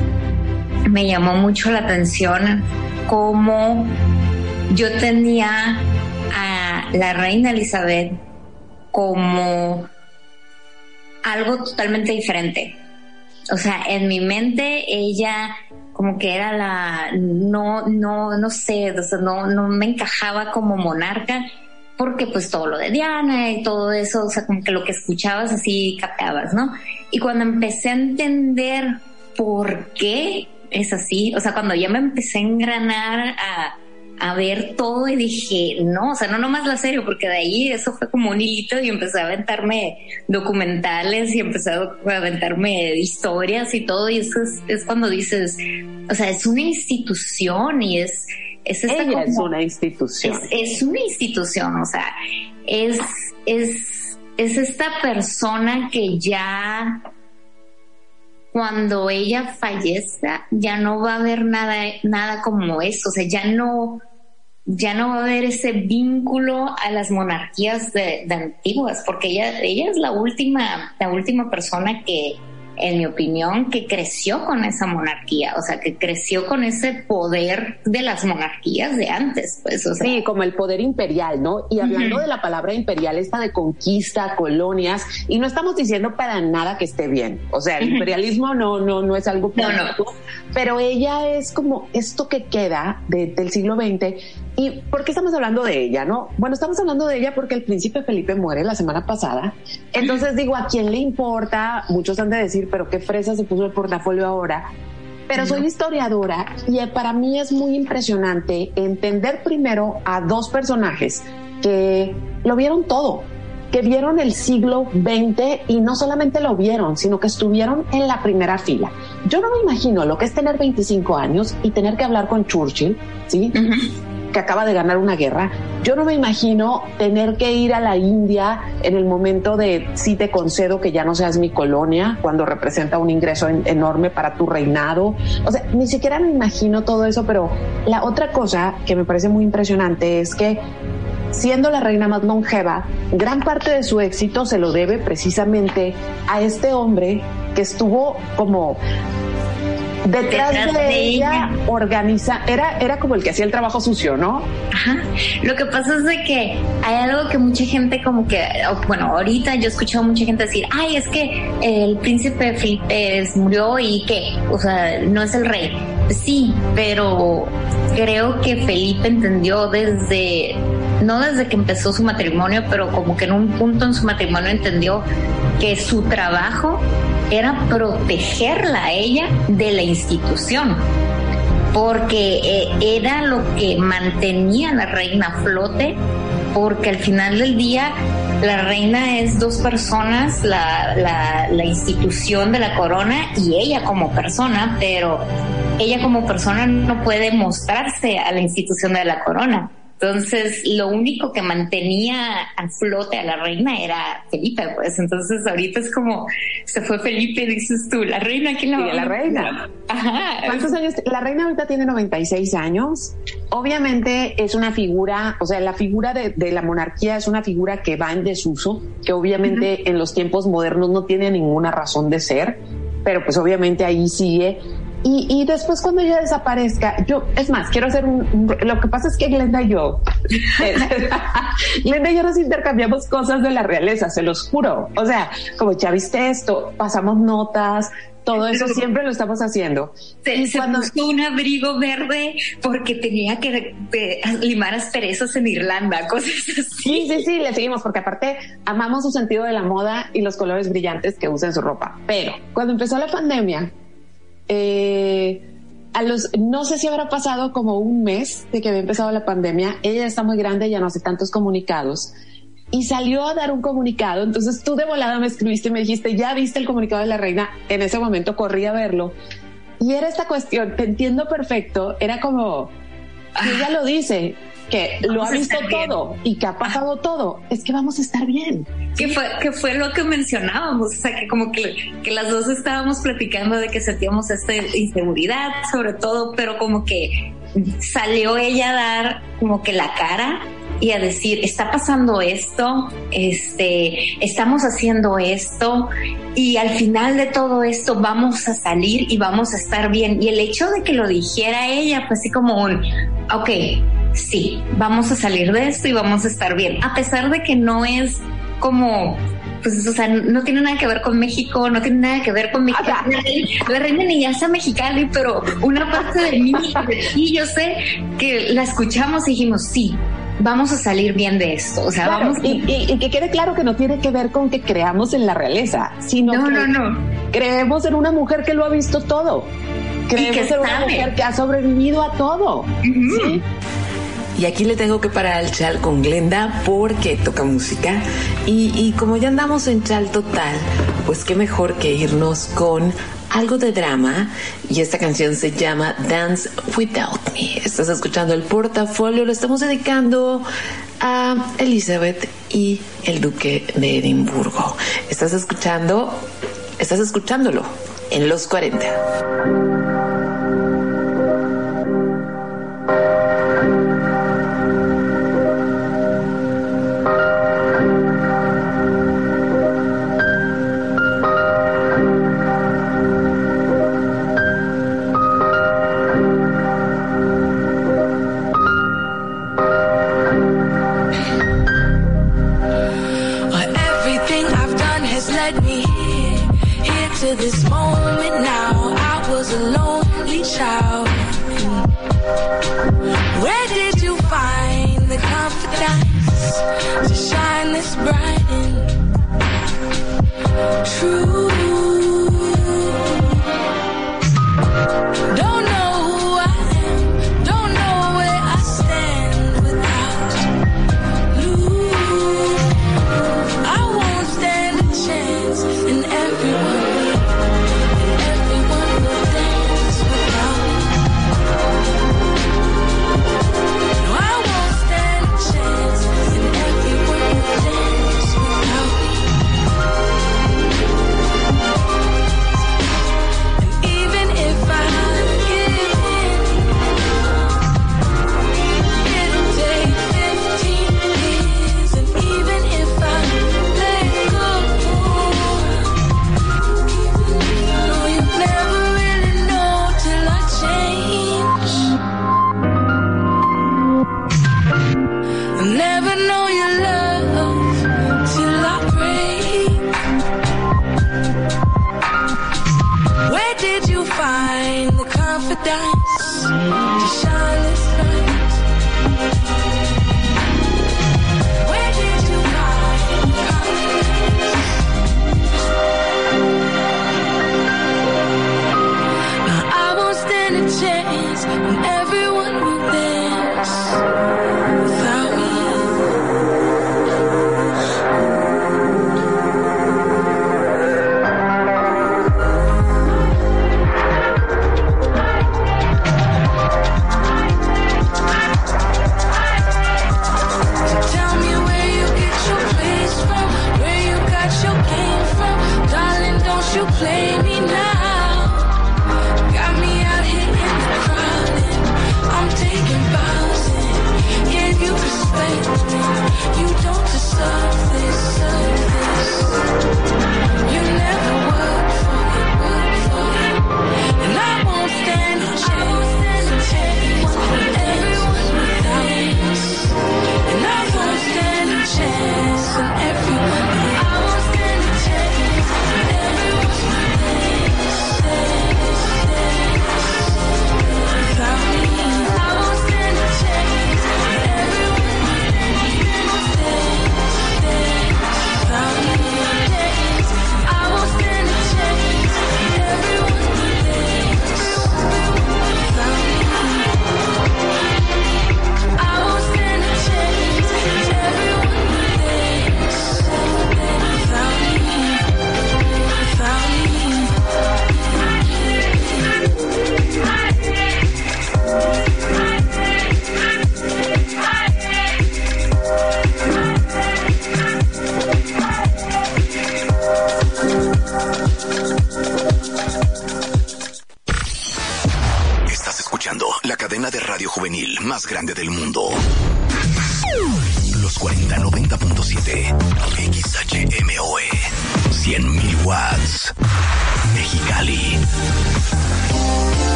me llamó mucho la atención como yo tenía a la reina Elizabeth como algo totalmente diferente. O sea, en mi mente ella como que era la, no, no, no sé, no, no me encajaba como monarca porque pues todo lo de Diana y todo eso, o sea, como que lo que escuchabas así captabas, ¿no? Y cuando empecé a entender por qué es así. O sea, cuando ya me empecé a engranar a, a ver todo y dije, no, o sea, no nomás la serie, porque de ahí eso fue como un hilito y empecé a aventarme documentales y empecé a aventarme historias y todo. Y eso es, cuando dices, o sea, es una institución y es...
Es, Ella es una institución.
Es, es, una institución, o sea, es, es, es esta persona que ya cuando ella fallezca ya no va a haber nada, nada como eso, o sea, ya no, ya no va a haber ese vínculo a las monarquías de, antiguas, porque ella, ella es la última, la última persona que, en mi opinión, que creció con esa monarquía, o sea, que creció con ese poder de las monarquías de antes, pues, o sea.
Sí, como el poder imperial, ¿no? Y hablando de la palabra imperial, esta de conquista, colonias, y no estamos diciendo para nada que esté bien, o sea, el imperialismo no, no, no es algo no, no. pero ella es como esto que queda del siglo XX ¿Y por qué estamos hablando de ella, no? Bueno, estamos hablando de ella porque el príncipe Felipe muere la semana pasada. Entonces digo, ¿a quién le importa? Muchos han de decir, pero qué fresa se puso el portafolio ahora. Pero soy historiadora y para mí es muy impresionante entender primero a dos personajes que lo vieron todo, que vieron el siglo XX y no solamente lo vieron, sino que estuvieron en la primera fila. Yo no me imagino lo que es tener 25 años y tener que hablar con Churchill, ¿sí? Que acaba de ganar una guerra. Yo no me imagino tener que ir a la India en el momento de si te concedo que ya no seas mi colonia, cuando representa un ingreso enorme para tu reinado. O sea, ni siquiera me imagino todo eso, pero la otra cosa que me parece muy impresionante es que siendo la reina más longeva, gran parte de su éxito se lo debe precisamente a este hombre que estuvo como detrás, de, ella, organiza, era, era como el que hacía el trabajo sucio, ¿no?
Ajá. Lo que pasa es de que hay algo que mucha gente como que, bueno, ahorita yo he escuchado mucha gente decir, ay, es que el príncipe Felipe murió y que, o sea, no es el rey. Sí, pero creo que Felipe entendió desde, no desde que empezó su matrimonio, pero como que en un punto en su matrimonio entendió que su trabajo era protegerla a ella de la institución, porque eh, era lo que mantenía a la reina a flote, porque al final del día la reina es dos personas, la, la, la institución de la corona y ella como persona, pero ella como persona no puede mostrarse a la institución de la corona Entonces, lo único que mantenía a flote a la reina era Felipe, pues. Entonces, ahorita es como, se fue Felipe, dices tú, la reina, ¿quién la va
la reina. Ajá. ¿Cuántos años? La reina ahorita tiene 96 años. Obviamente es una figura, o sea, la figura de, la monarquía es una figura que va en desuso, que obviamente en los tiempos modernos no tiene ninguna razón de ser, pero pues obviamente ahí sigue y, después cuando ella desaparezca, yo, es más, quiero hacer un, lo que pasa es que Glenda y yo, Glenda y yo nos intercambiamos cosas de la realeza, se los juro. O sea, como ya viste esto, pasamos notas, todo eso siempre lo estamos haciendo.
Se, se puso un abrigo verde porque tenía que limar asperezas en Irlanda, cosas así.
Sí, sí, sí, le seguimos porque aparte amamos su sentido de la moda y los colores brillantes que usa en su ropa. Pero cuando empezó la pandemia, eh, a los, no sé si habrá pasado como un mes de que había empezado la pandemia, ella está muy grande, ya no hace tantos comunicados, y salió a dar un comunicado, entonces tú de volada me escribiste y me dijiste, ya viste el comunicado de la reina, en ese momento corrí a verlo, y era esta cuestión, te entiendo perfecto, era como, ella lo dice, que lo ha visto todo y que ha pasado todo, es que vamos a estar bien.
Que fue, que fue lo que mencionábamos, o sea, que como que, que las dos estábamos platicando de que sentíamos esta inseguridad, sobre todo, pero como que salió ella a dar como que la cara y a decir, está pasando esto, este, estamos haciendo esto y al final de todo esto vamos a salir y vamos a estar bien. Y el hecho de que lo dijera ella, pues así como un, ok, sí, vamos a salir de esto y vamos a estar bien, a pesar de que no es como pues, o sea, no tiene nada que ver con México, no tiene nada que ver con México. La, reina ni ya está mexicana, pero una parte de mí, y yo sé que la escuchamos y dijimos, sí, vamos a salir bien de esto. O sea, vamos.
Y, que quede claro que no tiene que ver con que creamos en la realeza, sino que no, creemos en una mujer que lo ha visto todo. Creemos en una mujer que ha sobrevivido a todo. ¿sí? Y aquí le tengo que parar al chal con Glenda porque toca música. Y, como ya andamos en chal total, pues qué mejor que irnos con algo de drama. Y esta canción se llama Dance Without Me. Estás escuchando el portafolio, lo estamos dedicando a Elizabeth y el Duque de Edimburgo. Estás escuchando, estás escuchándolo en los 40.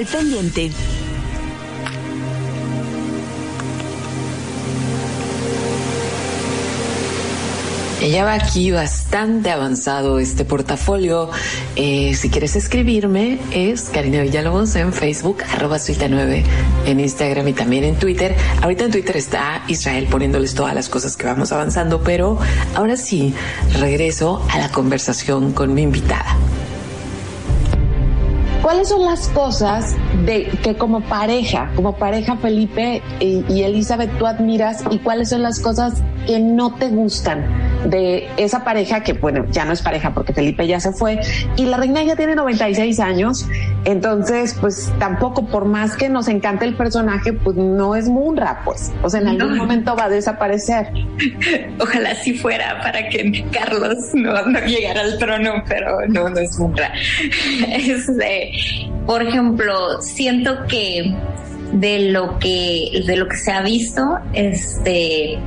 El pendiente.
Ella va aquí bastante avanzado este portafolio. Eh, si quieres escribirme, es Karina Villalobos en Facebook, arroba suita 9 en Instagram y también en Twitter. Ahorita en Twitter está Israel poniéndoles todas las cosas que vamos avanzando, pero ahora sí, regreso a la conversación con mi invitada.
¿Cuáles son las cosas de que como pareja, como pareja Felipe y, Elizabeth tú admiras y cuáles son las cosas que no te gustan de esa pareja que, bueno, ya no es pareja porque Felipe ya se fue y la reina ya tiene 96 años, entonces pues tampoco por más que nos encante el personaje, pues no es Munra, pues, o sea, en algún
No.
momento va a desaparecer.
Ojalá sí fuera para que Carlos no, no llegara al trono, pero no, no es Munra. Este, por ejemplo, siento que de lo que de lo que se ha visto, este,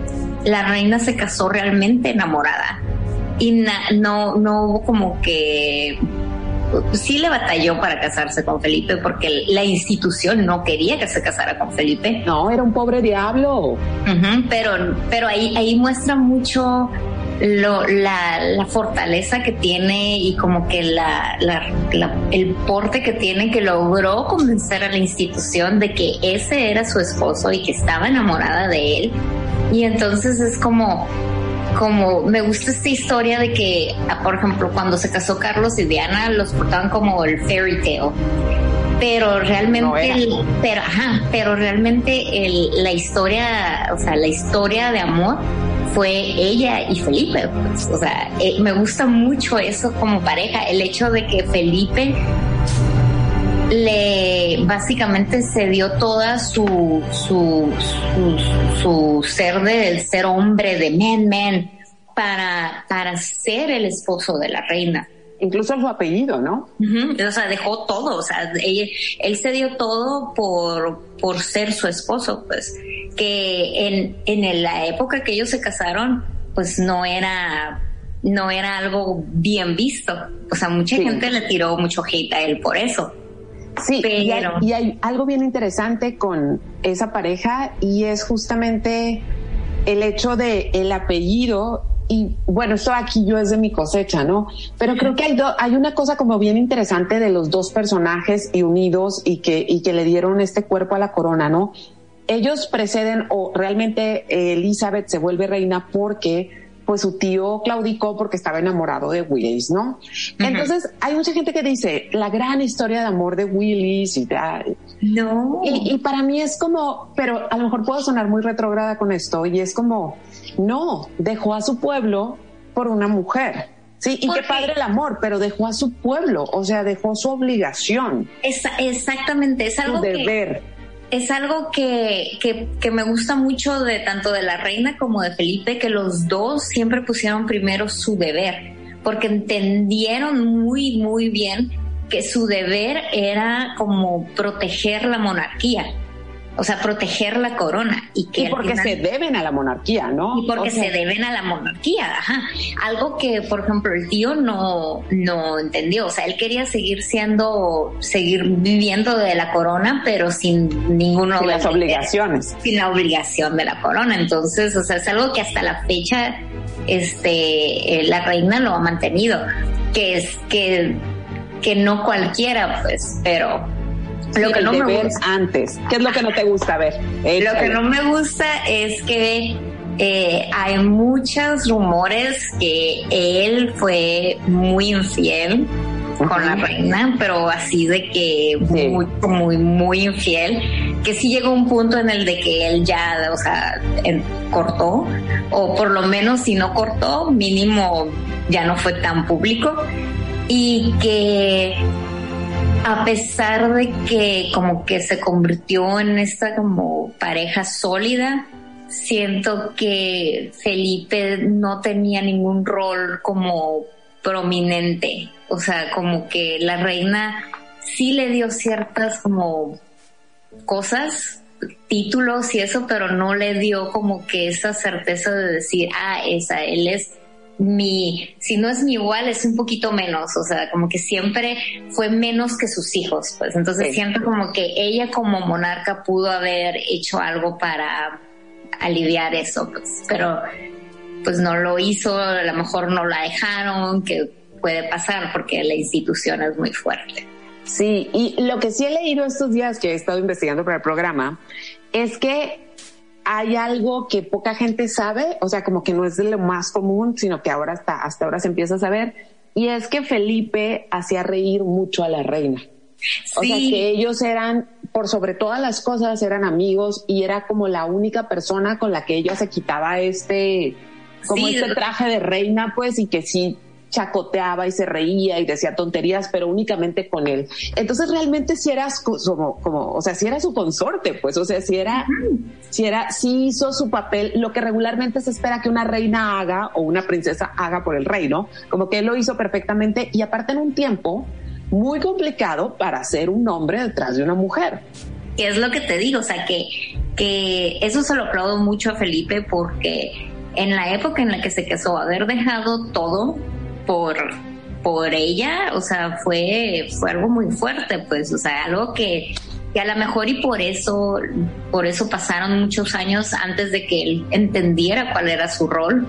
la reina se casó realmente enamorada y na- no no hubo como que sí le batalló para casarse con Felipe porque la institución no quería que se casara con Felipe.
No, era un pobre diablo.
Pero, pero ahí, ahí muestra mucho lo, la, la fortaleza que tiene y como que la, la- la- el porte que tiene que logró convencer a la institución de que ese era su esposo y que estaba enamorada de él. Y entonces es como, como me gusta esta historia de que, ah, por ejemplo, cuando se casó Carlos y Diana, los portaban como el fairy tale. Pero realmente, el- pero, ajá, pero realmente el- la historia, o sea, la historia de amor fue ella y Felipe. pues. o sea, eh, me gusta mucho eso como pareja, el hecho de que Felipe le básicamente se dio toda su su, su, su ser de ser hombre de man man para para ser el esposo de la reina.
Incluso su apellido, ¿no?
Ujú, O sea, dejó todo, o sea, ella- él se dio todo por, por ser su esposo, pues, que en, en la época que ellos se casaron, pues no era, no era algo bien visto. O sea, mucha
Sí.
gente le tiró mucho hate a él por eso.
Sí, y hay,
Pero-
y hay algo bien interesante con esa pareja y es justamente el hecho de el apellido y bueno, esto aquí yo es de mi cosecha, ¿no? Pero creo que hay, do- hay una cosa como bien interesante de los dos personajes y unidos y que, y que le dieron este cuerpo a la corona, ¿no? Ellos preceden o realmente Elizabeth se vuelve reina porque pues su tío claudicó porque estaba enamorado de Willis, ¿no? Entonces hay mucha gente que dice la gran historia de amor de Willis y tal.
No.
Y, y para mí es como, pero a lo mejor puedo sonar muy retrógrada con esto, y es como, no, dejó a su pueblo por una mujer. Sí, y
¿Por
qué padre el amor, pero dejó a su pueblo, o sea, dejó su obligación,
Esa- exactamente, es
su
algo que,
deber.
Es algo que, que, que me gusta mucho de tanto de la reina como de Felipe, que los dos siempre pusieron primero su deber, porque entendieron muy, muy bien que su deber era como proteger la monarquía, o sea, proteger la corona. Y que
Y porque
final-
se deben a la monarquía, ¿no?
y porque
O sea,
se deben a la monarquía, ajá. Algo que, por ejemplo, el tío no, no entendió. O sea, él quería seguir siendo, seguir viviendo de la corona, pero sin ninguno
sin
de
las obligaciones.
sin la obligación de la corona. Entonces, o sea, es algo que hasta la fecha, este, eh, la reina lo ha mantenido, que es que, que no cualquiera, pues, pero lo que no me gusta.
antes. ¿Qué es lo que no te gusta? Ver,
Lo que no me gusta es que eh, hay muchos rumores que él fue muy infiel con la reina, pero así de que
Sí.
muy, muy, muy infiel, que sí llegó un punto en el de que él ya, o sea, en- cortó, o por lo menos si no cortó, mínimo ya no fue tan público, y que a pesar de que como que se convirtió en esta como pareja sólida, siento que Felipe no tenía ningún rol como prominente. O sea, como que la reina sí le dio ciertas como cosas, títulos y eso, pero no le dio como que esa certeza de decir, ah, esa, él es mi, si no es mi igual, es un poquito menos, o sea, como que siempre fue menos que sus hijos, pues. Entonces siento como que ella como monarca pudo haber hecho algo para aliviar eso, pues, pero pues no lo hizo, a lo mejor no la dejaron, que puede pasar porque la institución es muy fuerte.
Sí, y lo que sí he leído estos días que he estado investigando para el programa es que hay algo que poca gente sabe, o sea, como que no es de lo más común, sino que ahora hasta, hasta ahora se empieza a saber, y es que Felipe hacía reír mucho a la reina. O sea, que ellos eran, por sobre todas las cosas, eran amigos y era como la única persona con la que ella se quitaba este, como este traje de reina, pues, y que sí chacoteaba y se reía y decía tonterías, pero únicamente con él. Entonces realmente si eras como, como, o sea, si era su consorte, pues, o sea, si era, si era, si hizo su papel, lo que regularmente se espera que una reina haga o una princesa haga por el reino, como que él lo hizo perfectamente y aparte en un tiempo muy complicado para ser un hombre detrás de una mujer.
Es lo que te digo, o sea, que, que eso se lo aplaudo mucho a Felipe porque en la época en la que se casó, haber dejado todo por, por ella, o sea, fue, fue algo muy fuerte, pues, o sea, algo que, que a lo mejor y por eso, por eso pasaron muchos años antes de que él entendiera cuál era su rol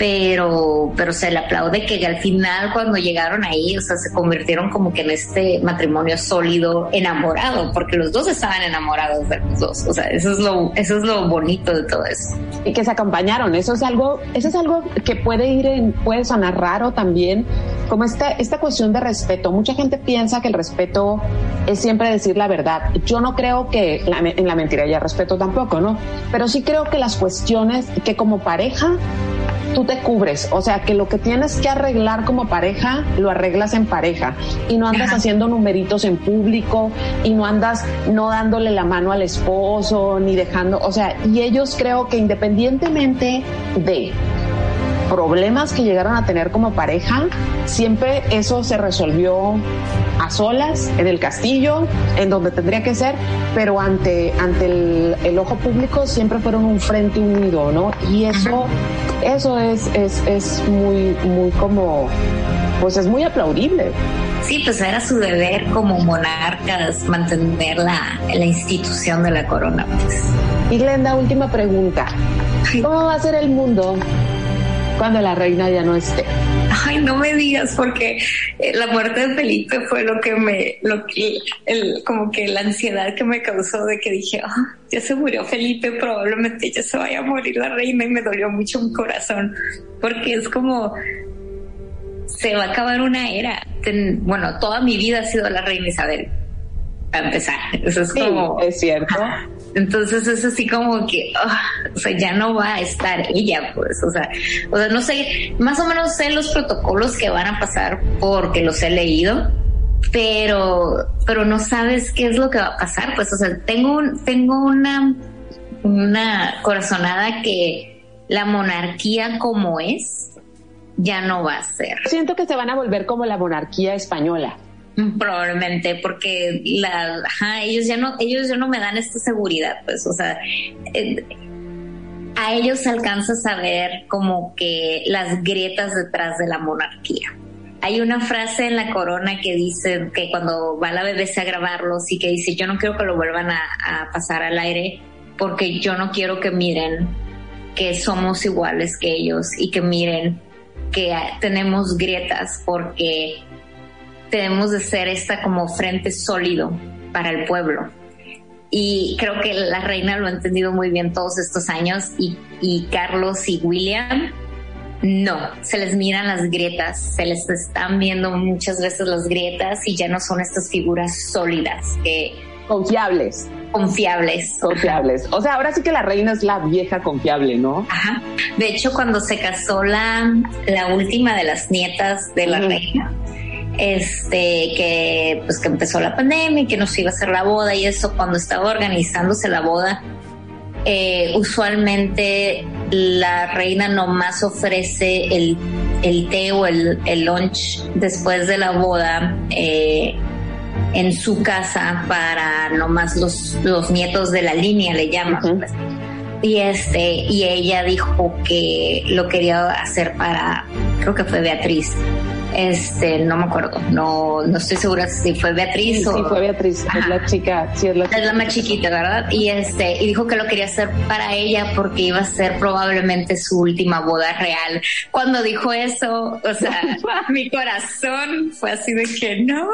pero, pero se le aplaude que al final cuando llegaron ahí, o sea, se convirtieron como que en este matrimonio sólido, enamorado, porque los dos estaban enamorados de los dos, o sea, eso es lo, eso es lo bonito de todo eso.
Y que se acompañaron, eso es algo, eso es algo que puede ir en, puede sonar raro también, como esta, esta cuestión de respeto. Mucha gente piensa que el respeto es siempre decir la verdad. Yo no creo que en la mentira haya respeto tampoco, ¿no? Pero sí creo que las cuestiones que como pareja tú te cubres, o sea que lo que tienes que arreglar como pareja, lo arreglas en pareja. Y no andas haciendo numeritos en público y no andas no dándole la mano al esposo ni dejando, o sea, y ellos creo que independientemente de problemas que llegaron a tener como pareja, siempre eso se resolvió a solas, en el castillo, en donde tendría que ser, pero ante, ante el, ojo público siempre fueron un frente unido, ¿no? Y eso, eso es, es, es muy, muy como, pues es muy aplaudible.
Sí, pues era su deber como monarcas mantener la, la institución de la corona. Pues.
Y Glenda, última pregunta. ¿Cómo va a ser el mundo cuando la reina ya no esté.
Ay, no me digas, porque eh, la muerte de Felipe fue lo que me, lo que, el, como que la ansiedad que me causó de que dije, ah, ya se murió Felipe, probablemente ya se vaya a morir la reina y me dolió mucho mi corazón, porque es como, se va a acabar una era. bueno, toda mi vida ha sido la reina Isabel, a empezar. Eso es como.
Es cierto.
Entonces es así como que, ah, o sea, ya no va a estar ella, pues, o sea, o sea, no sé, más o menos sé los protocolos que van a pasar porque los he leído, pero, pero no sabes qué es lo que va a pasar, pues, o sea, tengo, un, tengo una, una corazonada que la monarquía como es ya no va a ser.
Siento que se van a volver como la monarquía española.
Probablemente porque ellos ya no, ellos ya no me dan esta seguridad, pues, o sea, eh, a ellos se alcanza a saber como que las grietas detrás de la monarquía. Hay una frase en la corona que dice que cuando va la BBC a grabarlos y que dice yo no quiero que lo vuelvan a pasar al aire porque yo no quiero que miren que somos iguales que ellos y que miren que tenemos grietas porque tenemos de ser esta como frente sólido para el pueblo. Y creo que la reina lo ha entendido muy bien todos estos años y, y Carlos y William no, se les miran las grietas, se les están viendo muchas veces las grietas y ya no son estas figuras sólidas que...
Confiables.
Confiables.
Confiables. O sea, ahora sí que la reina es la vieja confiable, ¿no?
Ajá. De hecho, cuando se casó la, la última de las nietas de la reina, este, que pues que empezó la pandemia y que nos iba a hacer la boda y eso, cuando estaba organizándose la boda, eh, usualmente la reina nomás ofrece el el té o el, el lunch después de la boda eh, en su casa para nomás los, los nietos de la línea, le llaman. Y este, y ella dijo que lo quería hacer para, creo que fue Beatriz. Este, no me acuerdo, no, no estoy segura si fue Beatriz
Sí,
o.
sí, fue Beatriz, es la chica, sí, es la
Es la más chiquita, ¿verdad? Y este, y dijo que lo quería hacer para ella porque iba a ser probablemente su última boda real. Cuando dijo eso, o sea, mi corazón fue así de que no.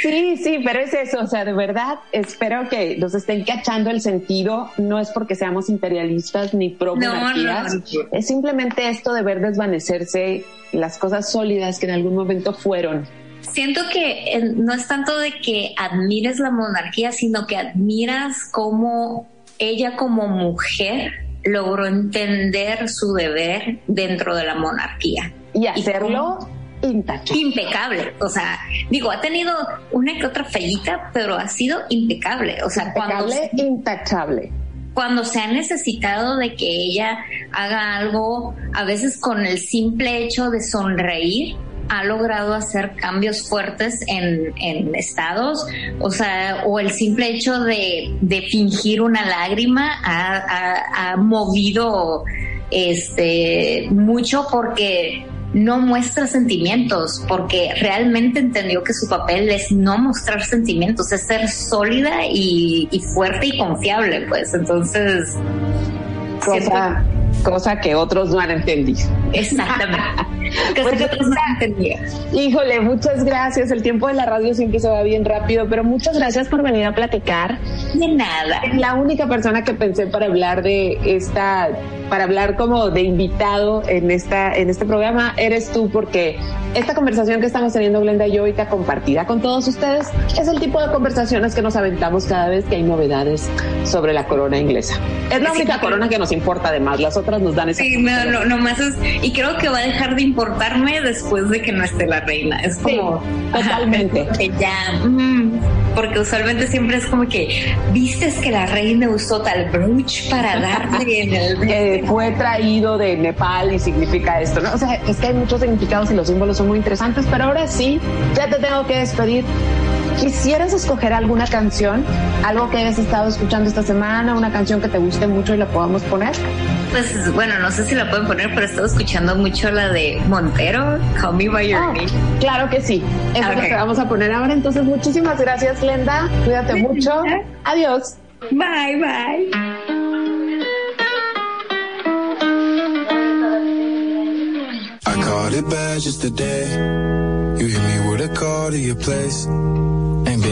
Sí, sí, pero es eso, o sea, de verdad espero que nos estén cachando el sentido, no es porque seamos imperialistas ni pro
No, no,
es simplemente esto de ver desvanecerse las cosas sólidas que en algún momento fueron.
Siento que eh, no es tanto de que admires la monarquía, sino que admiras cómo ella como mujer logró entender su deber dentro de la monarquía.
Y hacerlo.
Impecable. O sea, digo, ha tenido una que otra fallita, pero ha sido impecable. O sea, cuando,
Impecable, intachable.
cuando se ha necesitado de que ella haga algo, a veces con el simple hecho de sonreír, ha logrado hacer cambios fuertes en, en estados, o sea, o el simple hecho de, de fingir una lágrima ha, ha- ha movido este mucho porque no muestra sentimientos, porque realmente entendió que su papel es no mostrar sentimientos, es ser sólida y, y fuerte y confiable, pues. Entonces...
Cosa, cosa que otros no han entendido.
Exactamente.
Pues,
sé que otros no.
Híjole, muchas gracias. El tiempo de la radio siempre se va bien rápido, pero muchas gracias por venir a platicar.
De nada.
La única persona que pensé para hablar de esta, para hablar como de invitado en esta, en este programa, eres tú, porque esta conversación que estamos teniendo Glenda y yo ahorita compartida con todos ustedes es el tipo de conversaciones que nos aventamos cada vez que hay novedades sobre la corona inglesa. Es la
Sí,
única corona que nos importa, además, las nos dan esa.
Sí, no, no, nomás es, y creo que va a dejar de importarme después de que no esté la reina. Es
Sí,
como
totalmente.
ajá, que ya, mm, porque usualmente siempre es como que vistes que la reina usó tal brooch para darle en el
que fue traído de Nepal y significa esto, ¿no? O sea, es que hay muchos significados y los símbolos son muy interesantes, pero ahora sí, ya te tengo que despedir. ¿Quisieras escoger alguna canción? Algo que hayas estado escuchando esta semana, una canción que te guste mucho y la podamos poner.
Pues bueno, no sé si la pueden poner, pero he estado escuchando mucho la de Montero, Call Me By Your
Ah,
Name.
claro que sí. Esa es la
Ok.
que vamos a poner ahora. Entonces, muchísimas gracias, Glenda. Cuídate mucho. Adiós.
Bye, bye.
I caught it bad just today. You hit me with a call to your place.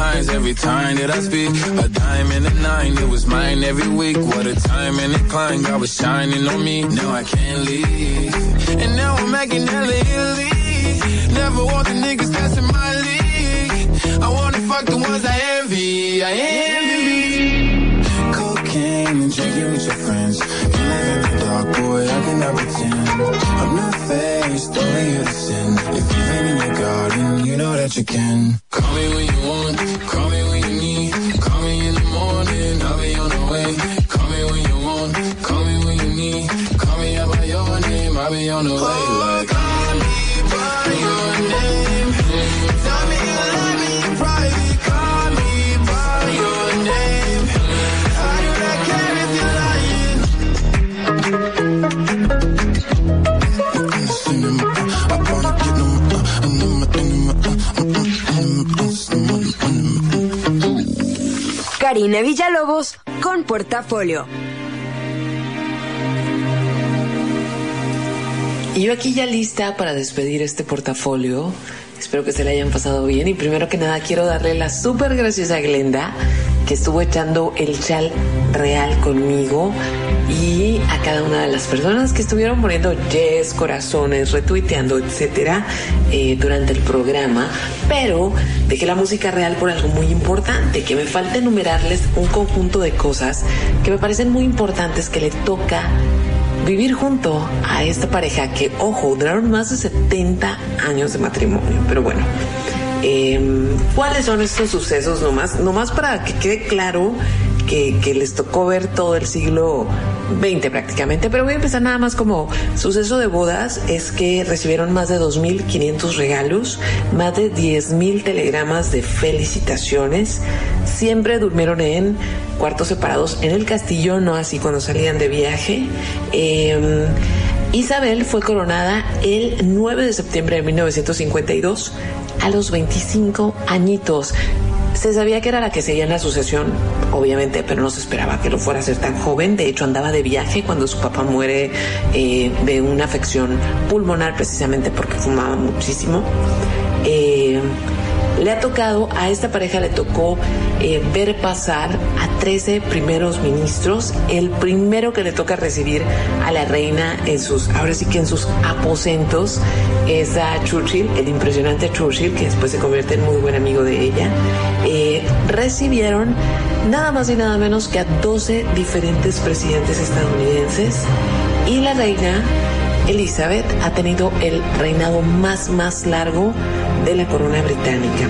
Times every time that I speak. A dime and a nine, it was mine every week. What a time and a climb, God was shining on me. Now I can't leave. And now I'm making hella Italy. Never want the niggas in my league. I wanna fuck the ones I envy. I envy. Cocaine and drinking boy, I cannot pretend. I'm not faced, only sin. If you've been in your garden, you know that you can. Call me when you want, call me when you need. Call me in the morning, I'll be on the way. Call me when you want, call me when you need. Call me out by your name, I'll be on the way. Like,
Karina Villalobos con Portafolio.
Y yo aquí ya lista para despedir este portafolio. Espero que se le hayan pasado bien. Y primero que nada quiero darle las súper gracias a Glenda, que estuvo echando el chal real conmigo. Y a cada una de las personas que estuvieron poniendo yes, corazones, retuiteando, etcétera, eh, durante el programa. Pero dejé la música real por algo muy importante, que me falta enumerarles un conjunto de cosas que me parecen muy importantes que le toca vivir junto a esta pareja que, ojo, duraron más de 70 años de matrimonio. Pero bueno, em, ¿cuáles son estos sucesos nomás? Nomás para que quede claro que, que, les tocó ver todo el siglo XX prácticamente, pero voy a empezar nada más como suceso de bodas, es que recibieron más de 2.500 regalos, más de 10.000 telegramas de felicitaciones, siempre durmieron en cuartos separados en el castillo, no así cuando salían de viaje. Eh, Isabel fue coronada el 9 de septiembre de 1952 a los 25 añitos. Se sabía que era la que seguía en la sucesión, obviamente, pero no se esperaba que lo fuera a ser tan joven. De hecho, andaba de viaje cuando su papá muere eh, de una afección pulmonar, precisamente porque fumaba muchísimo. Eh, le ha tocado, a esta pareja le tocó eh, ver pasar a 13 primeros ministros. El primero que le toca recibir a la reina en sus, ahora sí que en sus aposentos, es a Churchill, el impresionante Churchill, que después se convierte en muy buen amigo de ella. Eh, recibieron nada más y nada menos que a 12 diferentes presidentes estadounidenses y la reina Elizabeth ha tenido el reinado más más largo de la corona británica.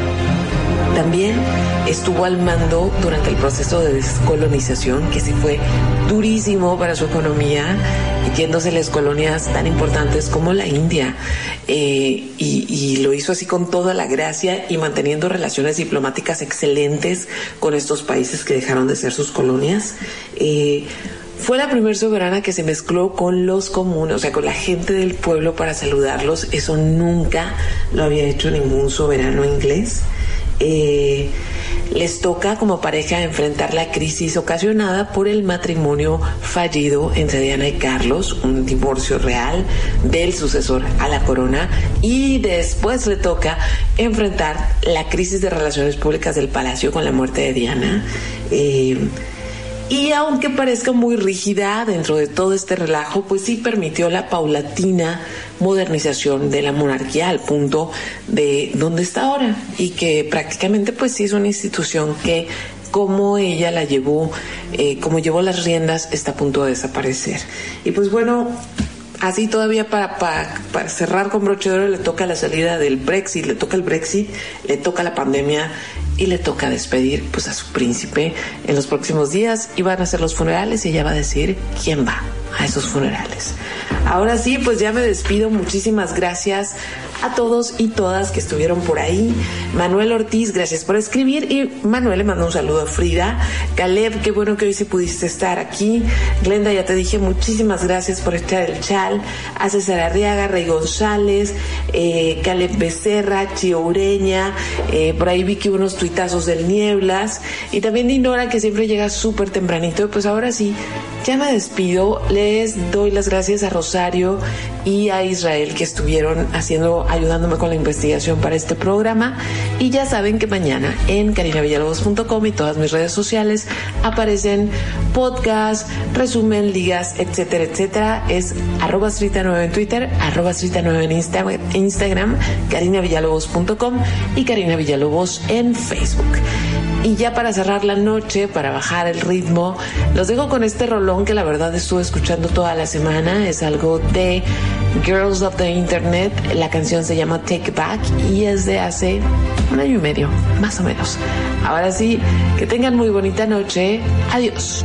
También estuvo al mando durante el proceso de descolonización, que sí fue durísimo para su economía, yéndose las colonias tan importantes como la India. Eh, y, lo hizo así con toda la gracia y manteniendo relaciones diplomáticas excelentes con estos países que dejaron de ser sus colonias. Eh, fue la primera soberana que se mezcló con los comunes, o sea, con la gente del pueblo para saludarlos. Eso nunca lo había hecho ningún soberano inglés. Eh, les toca como pareja enfrentar la crisis ocasionada por el matrimonio fallido entre Diana y Carlos, un divorcio real del sucesor a la corona, y después le toca enfrentar la crisis de relaciones públicas del palacio con la muerte de Diana. Eh, y aunque parezca muy rígida dentro de todo este relajo, pues sí permitió la paulatina modernización de la monarquía al punto de donde está ahora y que prácticamente pues sí es una institución que como ella la llevó, eh, como llevó las riendas, está a punto de desaparecer. Y pues bueno, así todavía para, para, para, cerrar con broche de oro le toca la salida del Brexit, le toca el Brexit, le toca la pandemia y le toca despedir pues a su príncipe en los próximos días y van a hacer los funerales y ella va a decir quién va a esos funerales. Ahora sí, pues ya me despido. Muchísimas gracias a todos y todas que estuvieron por ahí. Manuel Ortiz, gracias por escribir. Y Manuel le mando un saludo a Frida. Caleb, qué bueno que hoy sí pudiste estar aquí. Glenda, ya te dije muchísimas gracias por estar el chal. A César Arriaga, Rey González, eh, Caleb Becerra, Chio Ureña. Eh, por ahí vi que unos tuitazos del Nieblas. Y también Dinora, que siempre llega súper tempranito. Pues ahora sí, ya me despido. Les doy las gracias a Rosario y a Israel que estuvieron haciendo, ayudándome con la investigación para este programa. Y ya saben que mañana en carinavillalobos.com y todas mis redes sociales aparecen podcast, resumen, ligas, etcétera, etcétera. Es arroba 9 en Twitter, arroba 9 en Insta Instagram, carinavillalobos.com y Karina Villalobos en Facebook. Y ya para cerrar la noche, para bajar el ritmo, los dejo con este rolón que la verdad estuve escuchando toda la semana. Es algo de Girls of the Internet. La canción se llama Take Back y es de hace un año y medio, más o menos. Ahora sí, que tengan muy bonita noche. Adiós.